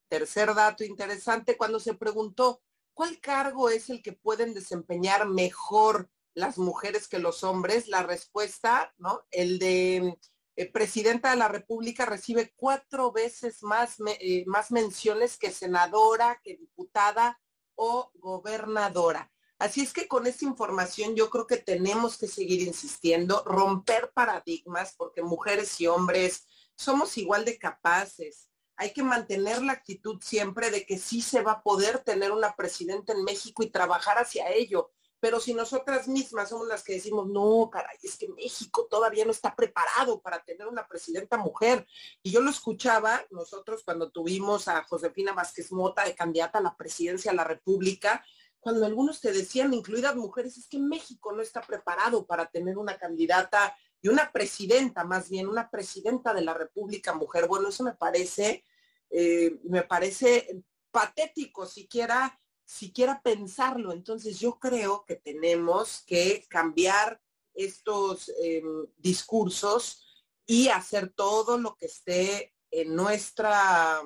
Tercer dato interesante, cuando se preguntó cuál cargo es el que pueden desempeñar mejor las mujeres que los hombres, la respuesta, ¿no? El de eh, presidenta de la República recibe cuatro veces más, eh, más menciones que senadora, que diputada o gobernadora. Así es que con esta información yo creo que tenemos que seguir insistiendo, romper paradigmas, porque mujeres y hombres somos igual de capaces. Hay que mantener la actitud siempre de que sí se va a poder tener una presidenta en México y trabajar hacia ello pero si nosotras mismas somos las que decimos, no, caray, es que México todavía no está preparado para tener una presidenta mujer. Y yo lo escuchaba nosotros cuando tuvimos a Josefina Vázquez Mota de candidata a la presidencia de la República, cuando algunos te decían, incluidas mujeres, es que México no está preparado para tener una candidata y una presidenta, más bien una presidenta de la República mujer. Bueno, eso me parece, eh, me parece patético siquiera siquiera pensarlo. Entonces yo creo que tenemos que cambiar estos em, discursos y hacer todo lo que esté en nuestra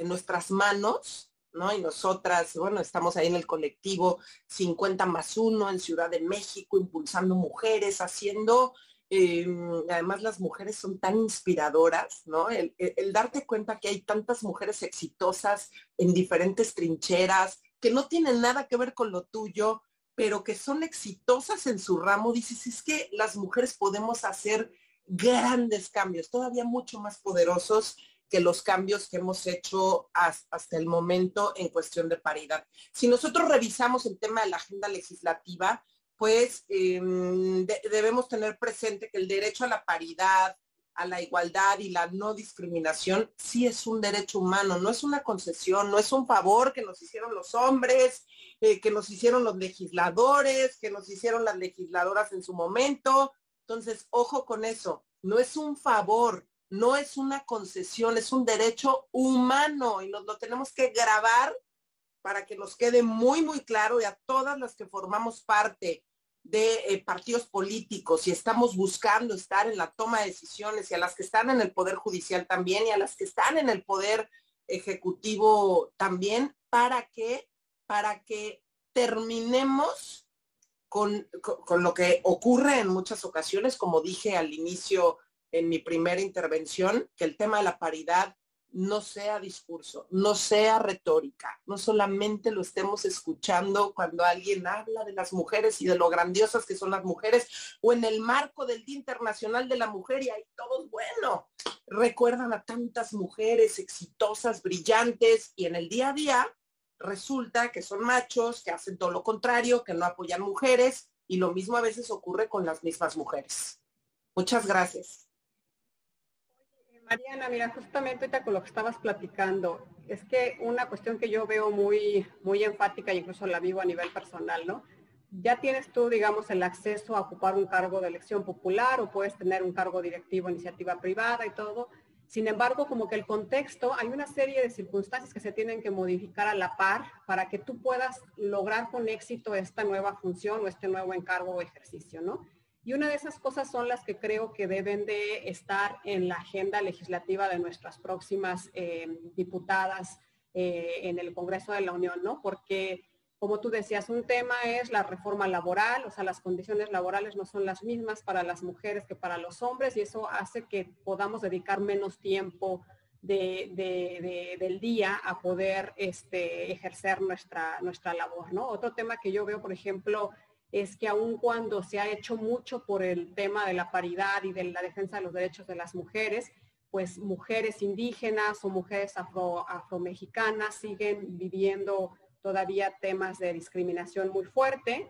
en nuestras manos, ¿no? Y nosotras, bueno, estamos ahí en el colectivo 50 más 1 en Ciudad de México, impulsando mujeres, haciendo, em, además las mujeres son tan inspiradoras, ¿no? el, darte cuenta que hay tantas mujeres exitosas en diferentes trincheras, que no tienen nada que ver con lo tuyo, pero que son exitosas en su ramo, dices, es que las mujeres podemos hacer grandes cambios, todavía mucho más poderosos que los cambios que hemos hecho hasta el momento en cuestión de paridad. Si nosotros revisamos el tema de la agenda legislativa, pues em, debemos tener presente que el derecho a la paridad, a la igualdad y la no discriminación sí es un derecho humano, no es una concesión, no es un favor que nos hicieron los hombres eh, que nos hicieron los legisladores, que nos hicieron las legisladoras en su momento. Entonces, ojo con eso, no es un favor, no es una concesión, es un derecho humano y nos lo tenemos que grabar para que nos quede muy, muy claro y a todas las que formamos parte de eh, partidos políticos y estamos buscando estar en la toma de decisiones y a las que están en el Poder Judicial también y a las que están en el Poder Ejecutivo también, para que, para que terminemos con, con lo que ocurre en muchas ocasiones, como dije al inicio en mi primera intervención, que el tema de la paridad no sea discurso, no sea retórica, no solamente lo estemos escuchando cuando alguien habla de las mujeres y de lo grandiosas que son las mujeres o en el marco del Día Internacional de la Mujer y ahí todos, bueno, recuerdan a tantas mujeres exitosas, brillantes y en el día a día resulta que son machos, que hacen todo lo contrario, que no apoyan mujeres y lo mismo a veces ocurre con las mismas mujeres. Muchas gracias. Mariana, mira, justamente ahorita con lo que estabas platicando, es que una cuestión que yo veo muy, muy enfática, incluso la vivo a nivel personal, ¿no? Ya tienes tú, digamos, el acceso a ocupar un cargo de elección popular o puedes tener un cargo directivo, iniciativa privada y todo. Sin embargo, como que el contexto, hay una serie de circunstancias que se tienen que modificar a la par para que tú puedas lograr con éxito esta nueva función o este nuevo encargo o ejercicio, ¿no? Y una de esas cosas son las que creo que deben de estar en la agenda legislativa de nuestras próximas eh, diputadas eh, en el Congreso de la Unión, ¿no? Porque, como tú decías, un tema es la reforma laboral, o sea, las condiciones laborales no son las mismas para las mujeres que para los hombres y eso hace que podamos dedicar menos tiempo del día a poder este, ejercer nuestra, nuestra labor, ¿no? Otro tema que yo veo, por ejemplo, es que aun cuando se ha hecho mucho por el tema de la paridad y de la defensa de los derechos de las mujeres, pues mujeres indígenas o mujeres afro, afromexicanas siguen viviendo todavía temas de discriminación muy fuerte.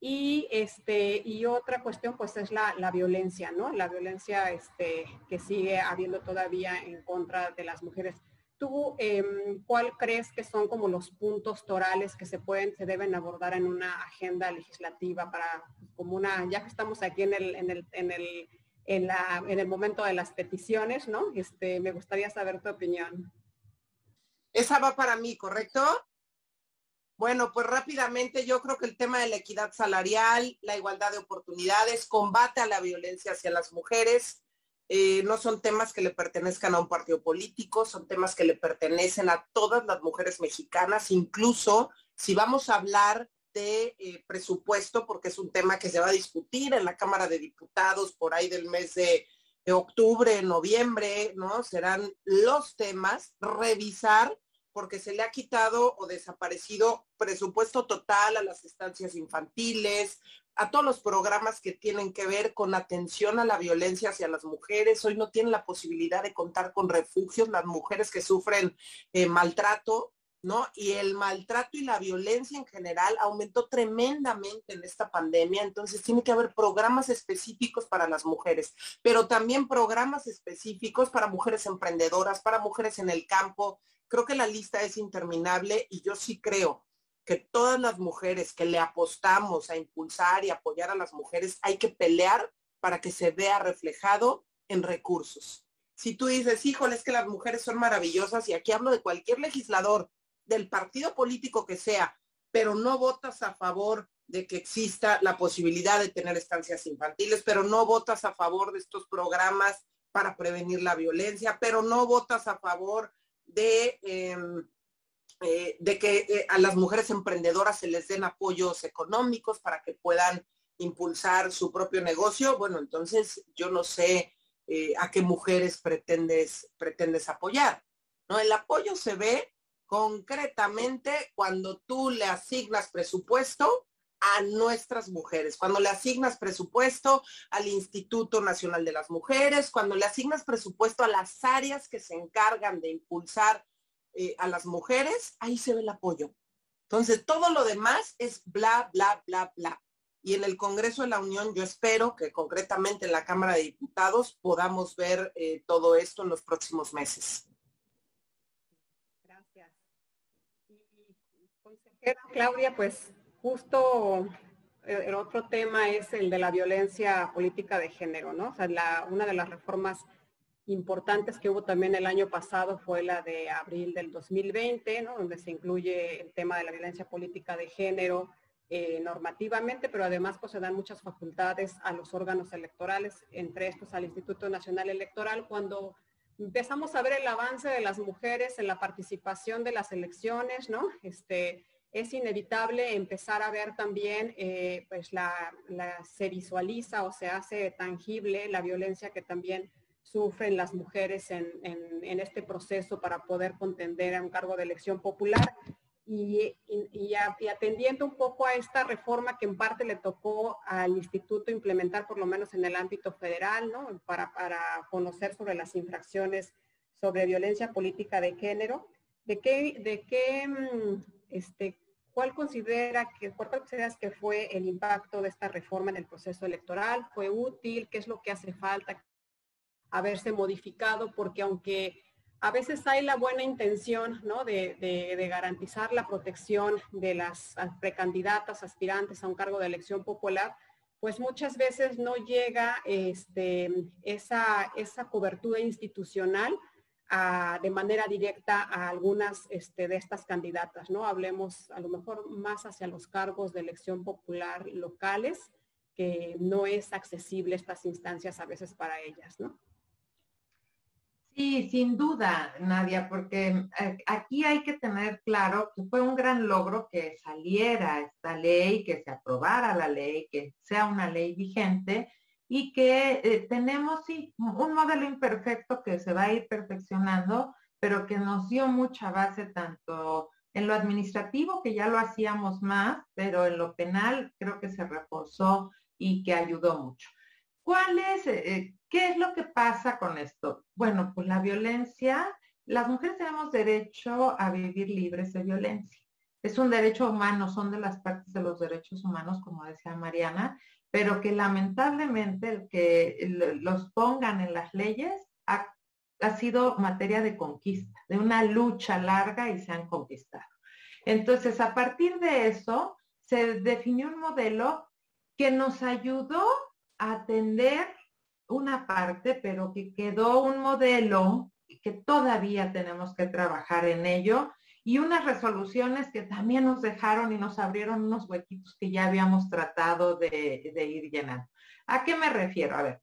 Y, este, y otra cuestión pues es la, violencia, ¿no? La violencia este, que sigue habiendo todavía en contra de las mujeres. ¿Tú em, cuál crees que son como los puntos torales que se pueden, se deben abordar en una agenda legislativa para, como una, ya que estamos aquí en el, en el, en el, en la, en el momento de las peticiones, ¿no? Este, me gustaría saber tu opinión. Esa va para mí, ¿correcto? Bueno, pues rápidamente yo creo que el tema de la equidad salarial, la igualdad de oportunidades, combate a la violencia hacia las mujeres, eh, no son temas que le pertenezcan a un partido político, son temas que le pertenecen a todas las mujeres mexicanas, incluso si vamos a hablar de eh, presupuesto, porque es un tema que se va a discutir en la Cámara de Diputados por ahí del mes de, de octubre, noviembre, ¿no? Serán los temas, revisar porque se le ha quitado o desaparecido presupuesto total a las estancias infantiles, a todos los programas que tienen que ver con atención a la violencia hacia las mujeres. Hoy no tienen la posibilidad de contar con refugios las mujeres que sufren eh, maltrato, ¿no? Y el maltrato y la violencia en general aumentó tremendamente en esta pandemia, entonces tiene que haber programas específicos para las mujeres, pero también programas específicos para mujeres emprendedoras, para mujeres en el campo. Creo que la lista es interminable y yo sí creo que todas las mujeres que le apostamos a impulsar y apoyar a las mujeres, hay que pelear para que se vea reflejado en recursos. Si tú dices, híjole, es que las mujeres son maravillosas, y aquí hablo de cualquier legislador, del partido político que sea, pero no votas a favor de que exista la posibilidad de tener estancias infantiles, pero no votas a favor de estos programas para prevenir la violencia, pero no votas a favor de em, eh, de que eh, a las mujeres emprendedoras se les den apoyos económicos para que puedan impulsar su propio negocio, bueno, entonces yo no sé eh, a qué mujeres pretendes, pretendes apoyar. ¿no? El apoyo se ve concretamente cuando tú le asignas presupuesto a nuestras mujeres, cuando le asignas presupuesto al Instituto Nacional de las Mujeres, cuando le asignas presupuesto a las áreas que se encargan de impulsar eh, a las mujeres, ahí se ve el apoyo. Entonces, todo lo demás es bla, bla, bla, bla. Y en el Congreso de la Unión yo espero que concretamente en la Cámara de Diputados podamos ver eh, todo esto en los próximos meses. Gracias. Y, Claudia, pues justo eh, el otro tema es el de la violencia política de género, ¿no? O sea, una de las reformas importantes que hubo también el año pasado fue la de abril del 2020, ¿no? donde se incluye el tema de la violencia política de género eh, normativamente, pero además pues, se dan muchas facultades a los órganos electorales, entre estos al Instituto Nacional Electoral, cuando empezamos a ver el avance de las mujeres en la participación de las elecciones, ¿no? Este, es inevitable empezar a ver también, eh, pues la, se visualiza o se hace tangible la violencia que también sufren las mujeres en, este proceso para poder contender a un cargo de elección popular. Y, atendiendo un poco a esta reforma que en parte le tocó al instituto implementar, por lo menos en el ámbito federal, ¿no? para, conocer sobre las infracciones sobre violencia política de género, ¿de qué, de qué mm, este, ¿Cuál considera que, cuál consideras que fue el impacto de esta reforma en el proceso electoral? ¿Fue útil? ¿Qué es lo que hace falta haberse modificado? Porque aunque a veces hay la buena intención ¿no? de, garantizar la protección de las precandidatas aspirantes a un cargo de elección popular, pues muchas veces no llega este, esa, esa cobertura institucional de manera directa a algunas este, de estas candidatas, ¿no? Hablemos a lo mejor más hacia los cargos de elección popular locales, que no es accesible estas instancias a veces para ellas, ¿no? Sí, sin duda, Nadia, porque eh, aquí hay que tener claro que fue un gran logro que saliera esta ley, que se aprobara la ley, que sea una ley vigente, y que eh, tenemos sí, un modelo imperfecto que se va a ir perfeccionando, pero que nos dio mucha base tanto en lo administrativo, que ya lo hacíamos más, pero en lo penal creo que se reforzó y que ayudó mucho. ¿Cuál es, eh, eh, qué es lo que pasa con esto? Bueno, pues la violencia, las mujeres tenemos derecho a vivir libres de violencia. Es un derecho humano, son de las partes de los derechos humanos, como decía Mariana, pero que lamentablemente el que los pongan en las leyes ha, sido materia de conquista, de una lucha larga y se han conquistado. Entonces, a partir de eso, se definió un modelo que nos ayudó a atender una parte, pero que quedó un modelo que todavía tenemos que trabajar en ello y unas resoluciones que también nos dejaron y nos abrieron unos huequitos que ya habíamos tratado de, ir llenando. ¿A qué me refiero? A ver,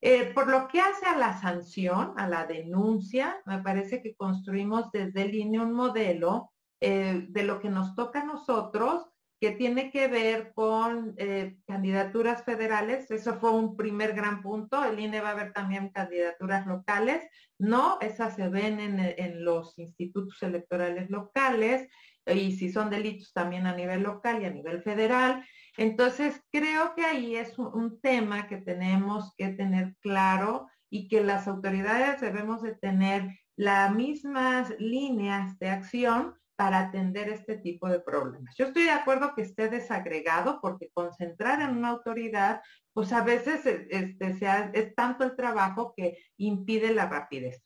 eh, por lo que hace a la sanción, a la denuncia, me parece que construimos desde el INE un modelo eh, de lo que nos toca a nosotros que tiene que ver con eh, candidaturas federales. Eso fue un primer gran punto. El INE va a ver también candidaturas locales. No, esas se ven en, los institutos electorales locales y si son delitos también a nivel local y a nivel federal. Entonces, creo que ahí es un tema que tenemos que tener claro y que las autoridades debemos de tener las mismas líneas de acción para atender este tipo de problemas. Yo estoy de acuerdo que esté desagregado porque concentrar en una autoridad, pues a veces e, este, es tanto el trabajo que impide la rapidez.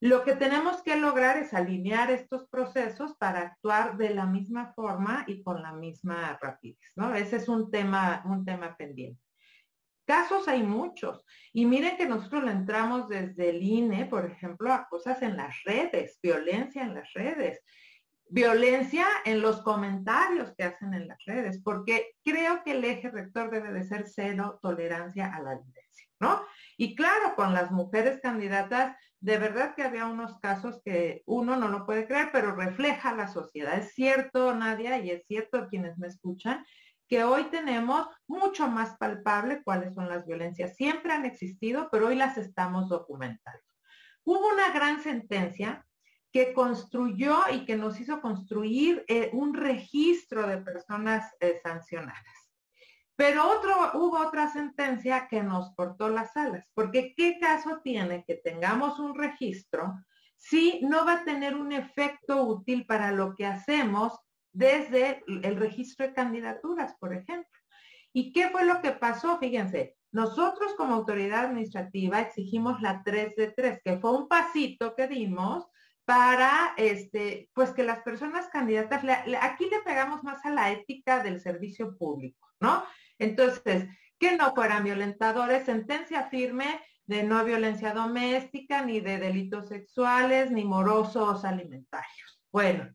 Lo que tenemos que lograr es alinear estos procesos para actuar de la misma forma y con la misma rapidez, ¿no? Ese es un tema, un tema pendiente. Casos hay muchos. Y miren que nosotros le entramos desde el INE, por ejemplo, a cosas en las redes, violencia en las redes violencia en los comentarios que hacen en las redes, porque creo que el eje rector debe de ser cero tolerancia a la violencia, ¿no? Y claro, con las mujeres candidatas, de verdad que había unos casos que uno no lo puede creer, pero refleja la sociedad. Es cierto, Nadia, y es cierto quienes me escuchan, que hoy tenemos mucho más palpable cuáles son las violencias. Siempre han existido, pero hoy las estamos documentando. Hubo una gran sentencia que construyó y que nos hizo construir eh, un registro de personas eh, sancionadas. Pero otro, hubo otra sentencia que nos cortó las alas, porque ¿qué caso tiene que tengamos un registro si no va a tener un efecto útil para lo que hacemos desde el registro de candidaturas, por ejemplo? ¿Y qué fue lo que pasó? Fíjense, nosotros como autoridad administrativa exigimos la 3 de 3, que fue un pasito que dimos para este, pues que las personas candidatas, aquí le pegamos más a la ética del servicio público, ¿no? Entonces, que no fueran violentadores, sentencia firme de no violencia doméstica, ni de delitos sexuales, ni morosos alimentarios. Bueno,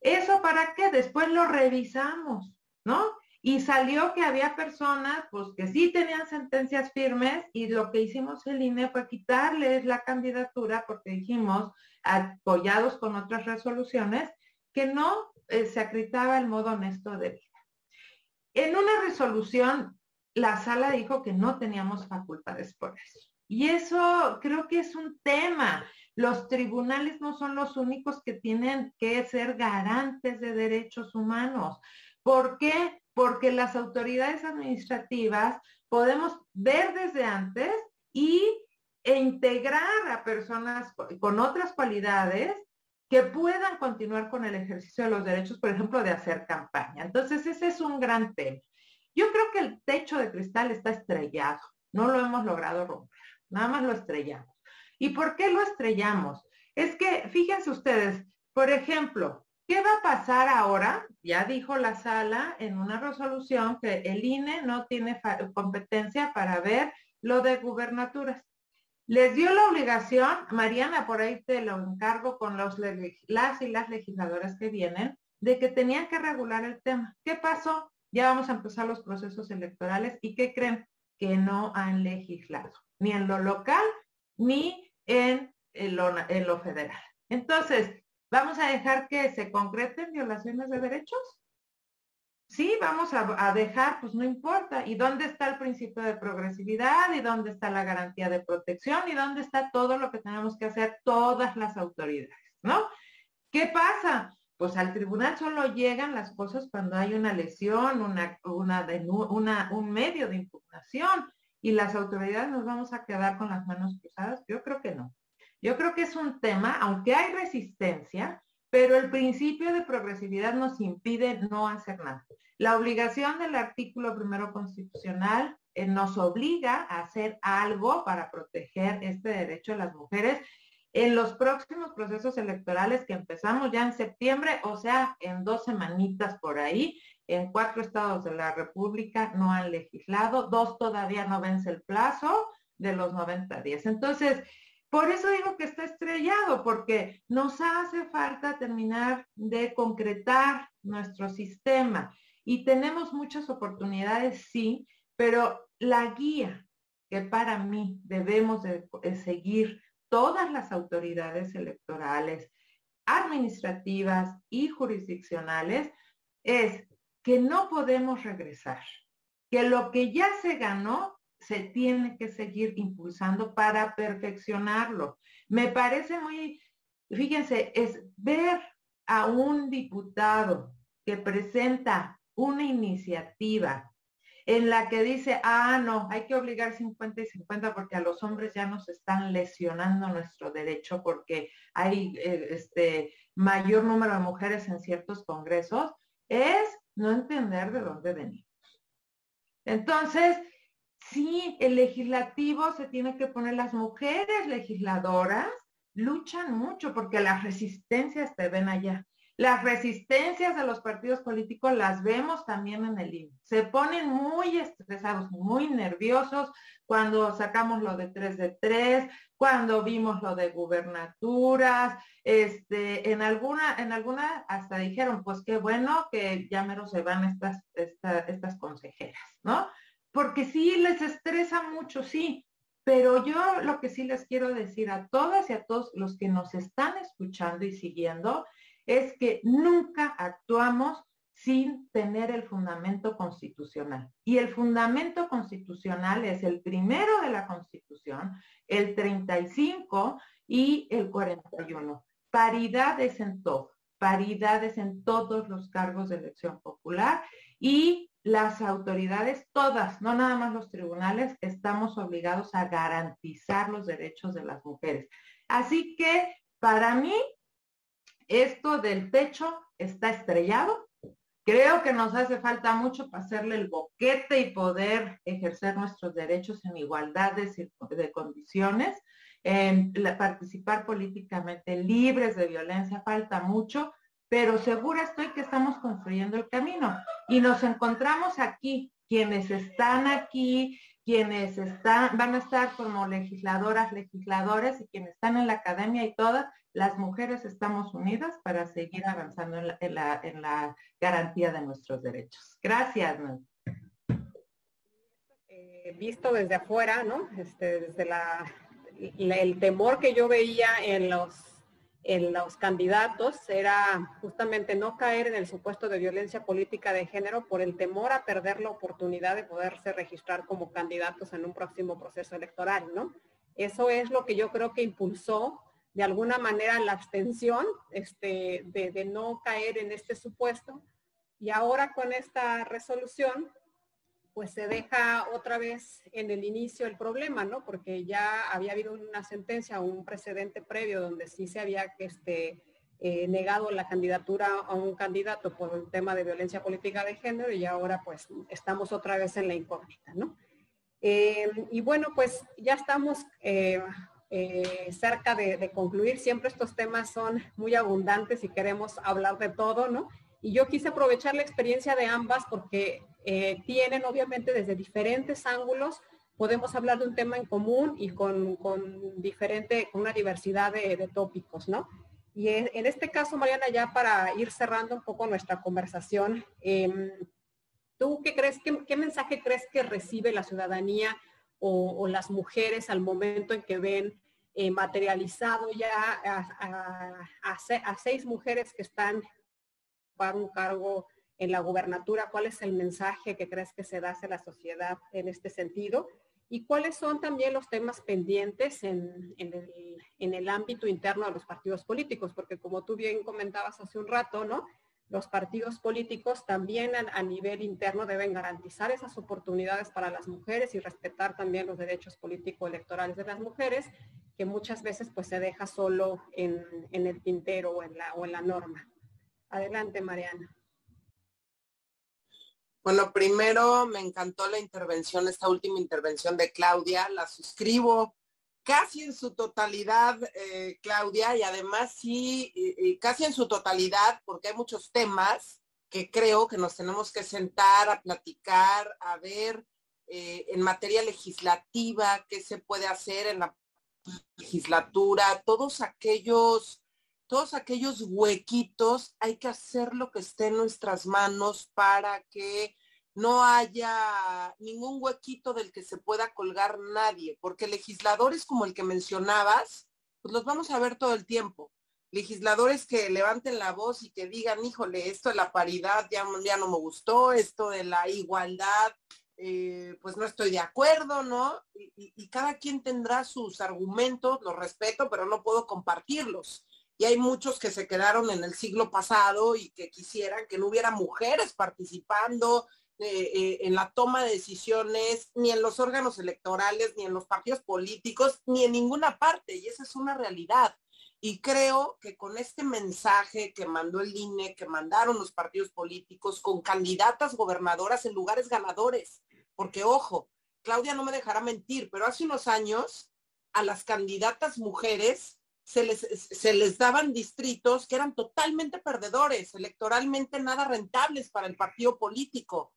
¿eso para qué? Después lo revisamos, ¿no? Y salió que había personas pues que sí tenían sentencias firmes y lo que hicimos el INE fue quitarles la candidatura porque dijimos, apoyados con otras resoluciones, que no eh, se acreditaba el modo honesto de vida. En una resolución, la sala dijo que no teníamos facultades por eso. Y eso creo que es un tema. Los tribunales no son los únicos que tienen que ser garantes de derechos humanos. ¿Por qué? Porque las autoridades administrativas podemos ver desde antes y e integrar a personas con otras cualidades que puedan continuar con el ejercicio de los derechos, por ejemplo, de hacer campaña. Entonces, ese es un gran tema. Yo creo que el techo de cristal está estrellado, no lo hemos logrado romper, nada más lo estrellamos. ¿Y por qué lo estrellamos? Es que, fíjense ustedes, por ejemplo, ¿qué va a pasar ahora? Ya dijo la sala en una resolución que el INE no tiene competencia para ver lo de gubernaturas. Les dio la obligación, Mariana, por ahí te lo encargo con los, las y las legisladoras que vienen, de que tenían que regular el tema. ¿Qué pasó? Ya vamos a empezar los procesos electorales y ¿qué creen? Que no han legislado, ni en lo local, ni en, en lo federal. Entonces, ¿vamos a dejar que se concreten violaciones de derechos? Sí, vamos a, dejar, pues no importa. ¿Y dónde está el principio de progresividad? ¿Y dónde está la garantía de protección? ¿Y dónde está todo lo que tenemos que hacer todas las autoridades? ¿No? ¿Qué pasa? Pues al tribunal solo llegan las cosas cuando hay una lesión, una, una, un medio de impugnación y las autoridades nos vamos a quedar con las manos cruzadas. Yo creo que no. Yo creo que es un tema, aunque hay resistencia, pero el principio de progresividad nos impide no hacer nada. La obligación del artículo primero constitucional eh, nos obliga a hacer algo para proteger este derecho de las mujeres en los próximos procesos electorales que empezamos ya en septiembre, o sea, en dos semanitas por ahí, en cuatro estados de la República no han legislado, dos todavía no vence el plazo de los 90 días. Entonces, por eso digo que está estrellado, porque nos hace falta terminar de concretar nuestro sistema. Y tenemos muchas oportunidades, sí, pero la guía que para mí debemos de, seguir todas las autoridades electorales, administrativas y jurisdiccionales es que no podemos regresar, que lo que ya se ganó se tiene que seguir impulsando para perfeccionarlo. Me parece muy, fíjense, es ver a un diputado que presenta una iniciativa en la que dice, ah, no, hay que obligar 50 y 50 porque a los hombres ya nos están lesionando nuestro derecho porque hay eh, este mayor número de mujeres en ciertos congresos, es no entender de dónde venimos. Entonces, Sí, el legislativo se tiene que poner, las mujeres legisladoras luchan mucho porque las resistencias se ven allá. Las resistencias de los partidos políticos las vemos también en el INE. Se ponen muy estresados, muy nerviosos cuando sacamos lo de 3 de 3, cuando vimos lo de gubernaturas, este, en alguna, en alguna hasta dijeron, pues qué bueno que ya mero se van estas, estas consejeras, ¿no? Porque sí les estresa mucho, sí, pero yo lo que sí les quiero decir a todas y a todos los que nos están escuchando y siguiendo es que nunca actuamos sin tener el fundamento constitucional. Y el fundamento constitucional es el primero de la Constitución, el 35 y el 41. Paridades en todo, paridades en todos los cargos de elección popular y las autoridades, todas, no nada más los tribunales, estamos obligados a garantizar los derechos de las mujeres. Así que para mí, esto del techo está estrellado. Creo que nos hace falta mucho para hacerle el boquete y poder ejercer nuestros derechos en igualdad de, de condiciones. en participar políticamente, libres de violencia, falta mucho, pero segura estoy que estamos construyendo el camino. Y nos encontramos aquí, quienes están aquí, quienes están, van a estar como legisladoras, legisladores y quienes están en la academia y todas, las mujeres estamos unidas para seguir avanzando en la, garantía de nuestros derechos. Gracias. Eh, visto desde afuera, ¿no? Este, desde la, el temor que yo veía en los en los candidatos era justamente no caer en el supuesto de violencia política de género por el temor a perder la oportunidad de poderse registrar como candidatos en un próximo proceso electoral, ¿no? Eso es lo que yo creo que impulsó de alguna manera la abstención este, de, de no caer en este supuesto. Y ahora con esta resolución, pues se deja otra vez en el inicio el problema, ¿no? Porque ya había habido una sentencia, un precedente previo donde sí se había este, eh, negado la candidatura a un candidato por un tema de violencia política de género y ahora pues estamos otra vez en la incógnita, ¿no? Eh, y bueno, pues ya estamos eh, cerca de, de concluir. Siempre estos temas son muy abundantes y queremos hablar de todo, ¿no? Y yo quise aprovechar la experiencia de ambas porque eh, tienen obviamente desde diferentes ángulos, podemos hablar de un tema en común y con, diferente, con una diversidad de, tópicos, ¿no? Y en, este caso, Mariana, ya para ir cerrando un poco nuestra conversación, em, ¿tú qué crees, qué, mensaje crees que recibe la ciudadanía o, las mujeres al momento en que ven eh, materializado ya a, seis mujeres que están para un cargo en la gubernatura, cuál es el mensaje que crees que se da hacia la sociedad en este sentido y cuáles son también los temas pendientes en, el, ámbito interno de los partidos políticos, porque como tú bien comentabas hace un rato, ¿no? Los partidos políticos también a, nivel interno deben garantizar esas oportunidades para las mujeres y respetar también los derechos político-electorales de las mujeres, que muchas veces pues se deja solo en, el tintero o en la norma. Adelante, Mariana. Bueno, primero me encantó la intervención, esta última intervención de Claudia, la suscribo casi en su totalidad, eh, Claudia, y además sí, casi en su totalidad, porque hay muchos temas que creo que nos tenemos que sentar a platicar, a ver eh, en materia legislativa qué se puede hacer en la legislatura, todos aquellos todos aquellos huequitos, hay que hacer lo que esté en nuestras manos para que no haya ningún huequito del que se pueda colgar nadie, porque legisladores como el que mencionabas, pues los vamos a ver todo el tiempo. Legisladores que levanten la voz y que digan, híjole, esto de la paridad ya, ya no me gustó, esto de la igualdad, eh, pues no estoy de acuerdo, ¿no? y cada quien tendrá sus argumentos, los respeto, pero no puedo compartirlos y hay muchos que se quedaron en el siglo pasado y que quisieran que no hubiera mujeres participando eh, eh, en la toma de decisiones, ni en los órganos electorales, ni en los partidos políticos, ni en ninguna parte. Y esa es una realidad. Y creo que con este mensaje que mandó el INE, que mandaron los partidos políticos, con candidatas gobernadoras en lugares ganadores, porque ojo, Claudia no me dejará mentir, pero hace unos años a las candidatas mujeres se les, se les daban distritos que eran totalmente perdedores, electoralmente nada rentables para el partido político.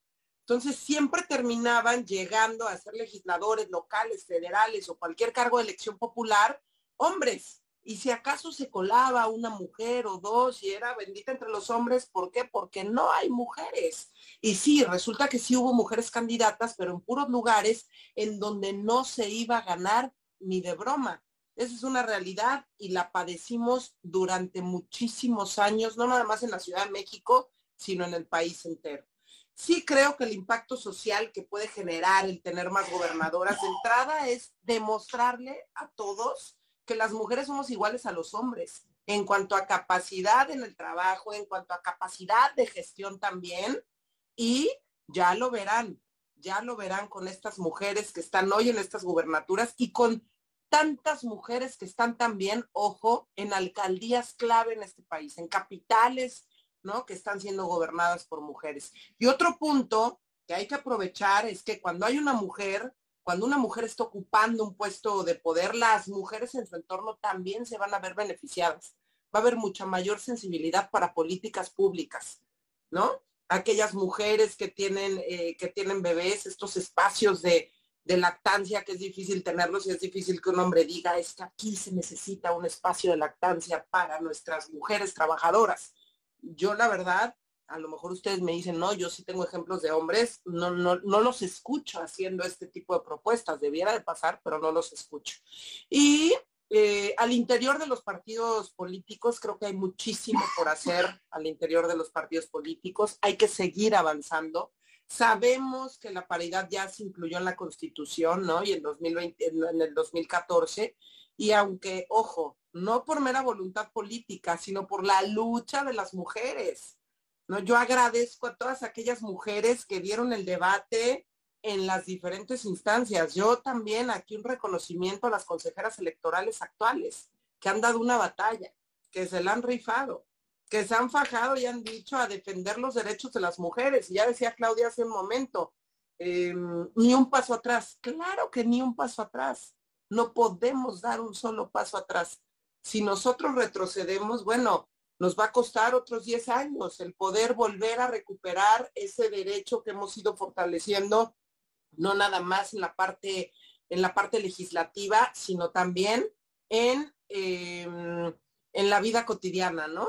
Entonces siempre terminaban llegando a ser legisladores locales, federales o cualquier cargo de elección popular, hombres. Y si acaso se colaba una mujer o dos y era bendita entre los hombres, ¿por qué? Porque no hay mujeres. Y sí, resulta que sí hubo mujeres candidatas, pero en puros lugares en donde no se iba a ganar ni de broma. Esa es una realidad y la padecimos durante muchísimos años, no nada más en la Ciudad de México, sino en el país entero. Sí creo que el impacto social que puede generar el tener más gobernadoras de entrada es demostrarle a todos que las mujeres somos iguales a los hombres en cuanto a capacidad en el trabajo, en cuanto a capacidad de gestión también. Y ya lo verán, ya lo verán con estas mujeres que están hoy en estas gubernaturas y con tantas mujeres que están también, ojo, en alcaldías clave en este país, en capitales, ¿no? Que están siendo gobernadas por mujeres. Y otro punto que hay que aprovechar es que cuando hay una mujer, cuando una mujer está ocupando un puesto de poder, las mujeres en su entorno también se van a ver beneficiadas. Va a haber mucha mayor sensibilidad para políticas públicas, ¿no? Aquellas mujeres que tienen, eh, que tienen bebés, estos espacios de, de lactancia, que es difícil tenerlos y es difícil que un hombre diga, es que aquí se necesita un espacio de lactancia para nuestras mujeres trabajadoras. Yo la verdad, a lo mejor ustedes me dicen, no, yo sí tengo ejemplos de hombres, no, no, no los escucho haciendo este tipo de propuestas, debiera de pasar, pero no los escucho. Y eh, al interior de los partidos políticos, creo que hay muchísimo por hacer al interior de los partidos políticos, hay que seguir avanzando. Sabemos que la paridad ya se incluyó en la Constitución, ¿no? Y en, 2020, en el 2014. Y aunque, ojo, no por mera voluntad política, sino por la lucha de las mujeres. ¿no? Yo agradezco a todas aquellas mujeres que dieron el debate en las diferentes instancias. Yo también aquí un reconocimiento a las consejeras electorales actuales, que han dado una batalla, que se la han rifado que se han fajado y han dicho a defender los derechos de las mujeres. Y ya decía Claudia hace un momento, em, ni un paso atrás. Claro que ni un paso atrás. No podemos dar un solo paso atrás. Si nosotros retrocedemos, bueno, nos va a costar otros 10 años el poder volver a recuperar ese derecho que hemos ido fortaleciendo, no nada más en la parte, en la parte legislativa, sino también en, em, en la vida cotidiana, ¿no?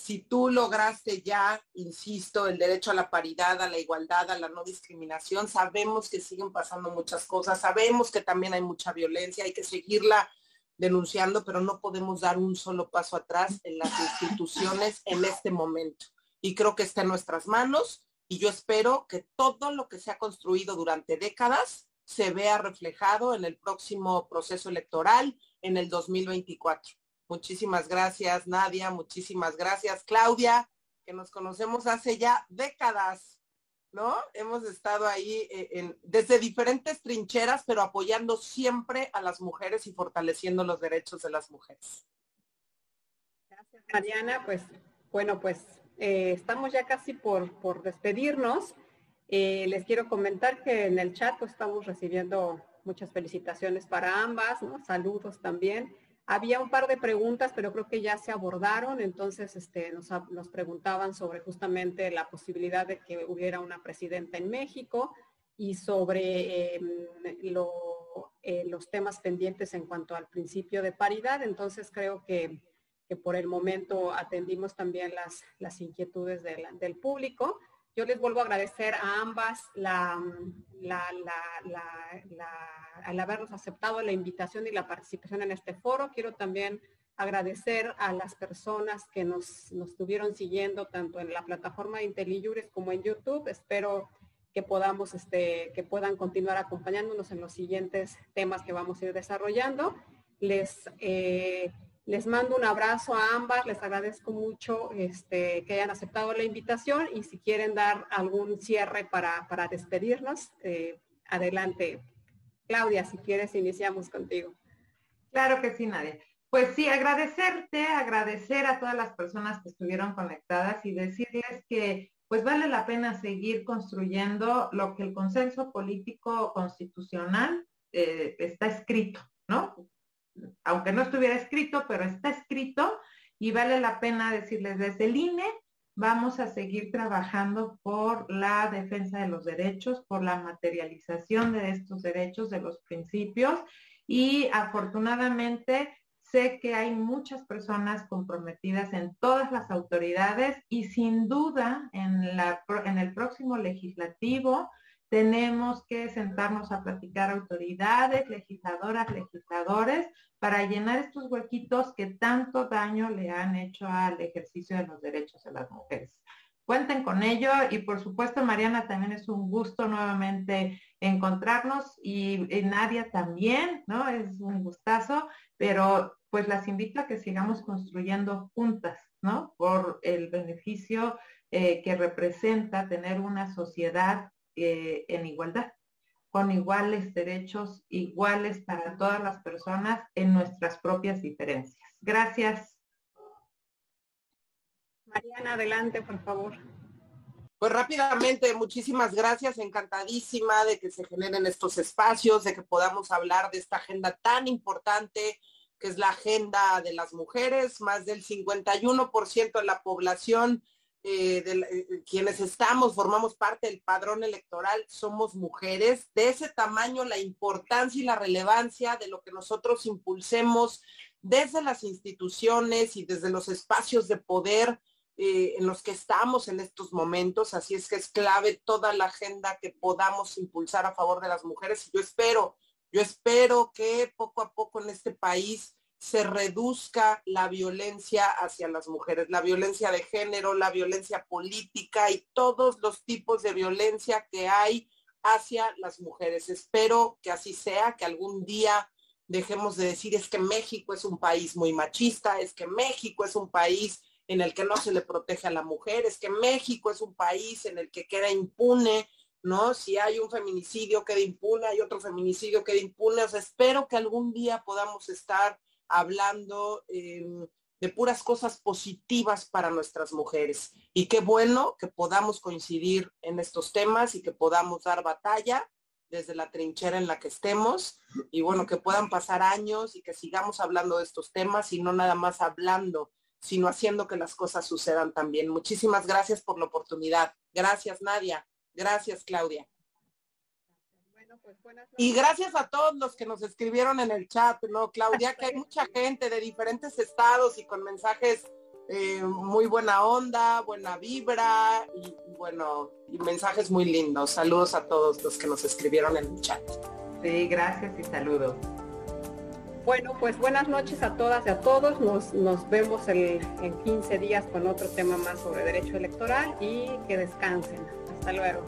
Si tú lograste ya, insisto, el derecho a la paridad, a la igualdad, a la no discriminación, sabemos que siguen pasando muchas cosas, sabemos que también hay mucha violencia, hay que seguirla denunciando, pero no podemos dar un solo paso atrás en las instituciones en este momento. Y creo que está en nuestras manos y yo espero que todo lo que se ha construido durante décadas se vea reflejado en el próximo proceso electoral en el 2024. Muchísimas gracias, Nadia. Muchísimas gracias, Claudia, que nos conocemos hace ya décadas, ¿no? Hemos estado ahí eh, desde diferentes trincheras, pero apoyando siempre a las mujeres y fortaleciendo los derechos de las mujeres. Gracias, Mariana. Pues, bueno, pues eh, estamos ya casi por, por despedirnos. Eh, les quiero comentar que en el chat pues, estamos recibiendo muchas felicitaciones para ambas. Saludos también. Había un par de preguntas, pero creo que ya se abordaron, entonces este, nos, preguntaban sobre justamente la posibilidad de que hubiera una presidenta en México y sobre em, eh, los temas pendientes en cuanto al principio de paridad. Entonces creo que, por el momento atendimos también las, las inquietudes del público. Yo les vuelvo a agradecer a ambas la, al habernos aceptado la invitación y la participación en este foro. Quiero también agradecer a las personas que nos, nos estuvieron siguiendo tanto en la plataforma de como en YouTube. Espero que podamos, este, que puedan continuar acompañándonos en los siguientes temas que vamos a ir desarrollando. Les eh, les mando un abrazo a ambas, les agradezco mucho este, que hayan aceptado la invitación y si quieren dar algún cierre para, despedirnos, eh, adelante. Claudia, si quieres, iniciamos contigo. Claro que sí, Nadia. Pues sí, agradecerte, agradecer a todas las personas que estuvieron conectadas y decirles que pues vale la pena seguir construyendo lo que el consenso político constitucional eh, está escrito, ¿no? Aunque no estuviera escrito, pero está escrito y vale la pena decirles desde el INE, vamos a seguir trabajando por la defensa de los derechos, por la materialización de estos derechos, de los principios. Y afortunadamente sé que hay muchas personas comprometidas en todas las autoridades y sin duda en, la, en el próximo legislativo tenemos que sentarnos a platicar autoridades, legisladoras, legisladores, para llenar estos huequitos que tanto daño le han hecho al ejercicio de los derechos de las mujeres. Cuenten con ello y por supuesto, Mariana, también es un gusto nuevamente encontrarnos y, Nadia también, ¿no? Es un gustazo, pero pues las invito a que sigamos construyendo juntas, ¿no? Por el beneficio eh, que representa tener una sociedad eh, en igualdad, con iguales derechos, iguales para todas las personas en nuestras propias diferencias. Gracias. Mariana, adelante, por favor. Pues rápidamente, muchísimas gracias, encantadísima de que se generen estos espacios, de que podamos hablar de esta agenda tan importante que es la agenda de las mujeres, más del 51% de la población eh, de eh, quienes estamos, formamos parte del padrón electoral, somos mujeres. De ese tamaño, la importancia y la relevancia de lo que nosotros impulsemos desde las instituciones y desde los espacios de poder eh, en los que estamos en estos momentos. Así es que es clave toda la agenda que podamos impulsar a favor de las mujeres. Yo espero, yo espero que poco a poco en este país se reduzca la violencia hacia las mujeres, la violencia de género, la violencia política y todos los tipos de violencia que hay hacia las mujeres. Espero que así sea, que algún día dejemos de decir es que México es un país muy machista, es que México es un país en el que no se le protege a la mujer, es que México es un país en el que queda impune, ¿no? Si hay un feminicidio queda impune, hay otro feminicidio queda impune. O sea, espero que algún día podamos estar hablando em, de puras cosas positivas para nuestras mujeres. Y qué bueno que podamos coincidir en estos temas y que podamos dar batalla desde la trinchera en la que estemos y bueno, que puedan pasar años y que sigamos hablando de estos temas y no nada más hablando sino haciendo que las cosas sucedan también. Muchísimas gracias por la oportunidad. Gracias, Nadia. Gracias, Claudia. Pues, y gracias a todos los que nos escribieron en el chat, ¿no, Claudia? Que hay mucha gente de diferentes estados y con mensajes eh, muy buena onda, buena vibra y, bueno, y mensajes muy lindos. Saludos a todos los que nos escribieron en el chat. Sí, gracias y saludos. Bueno, pues buenas noches a todas y a todos. Nos, nos vemos en 15 días con otro tema más sobre derecho electoral y que descansen. Hasta luego.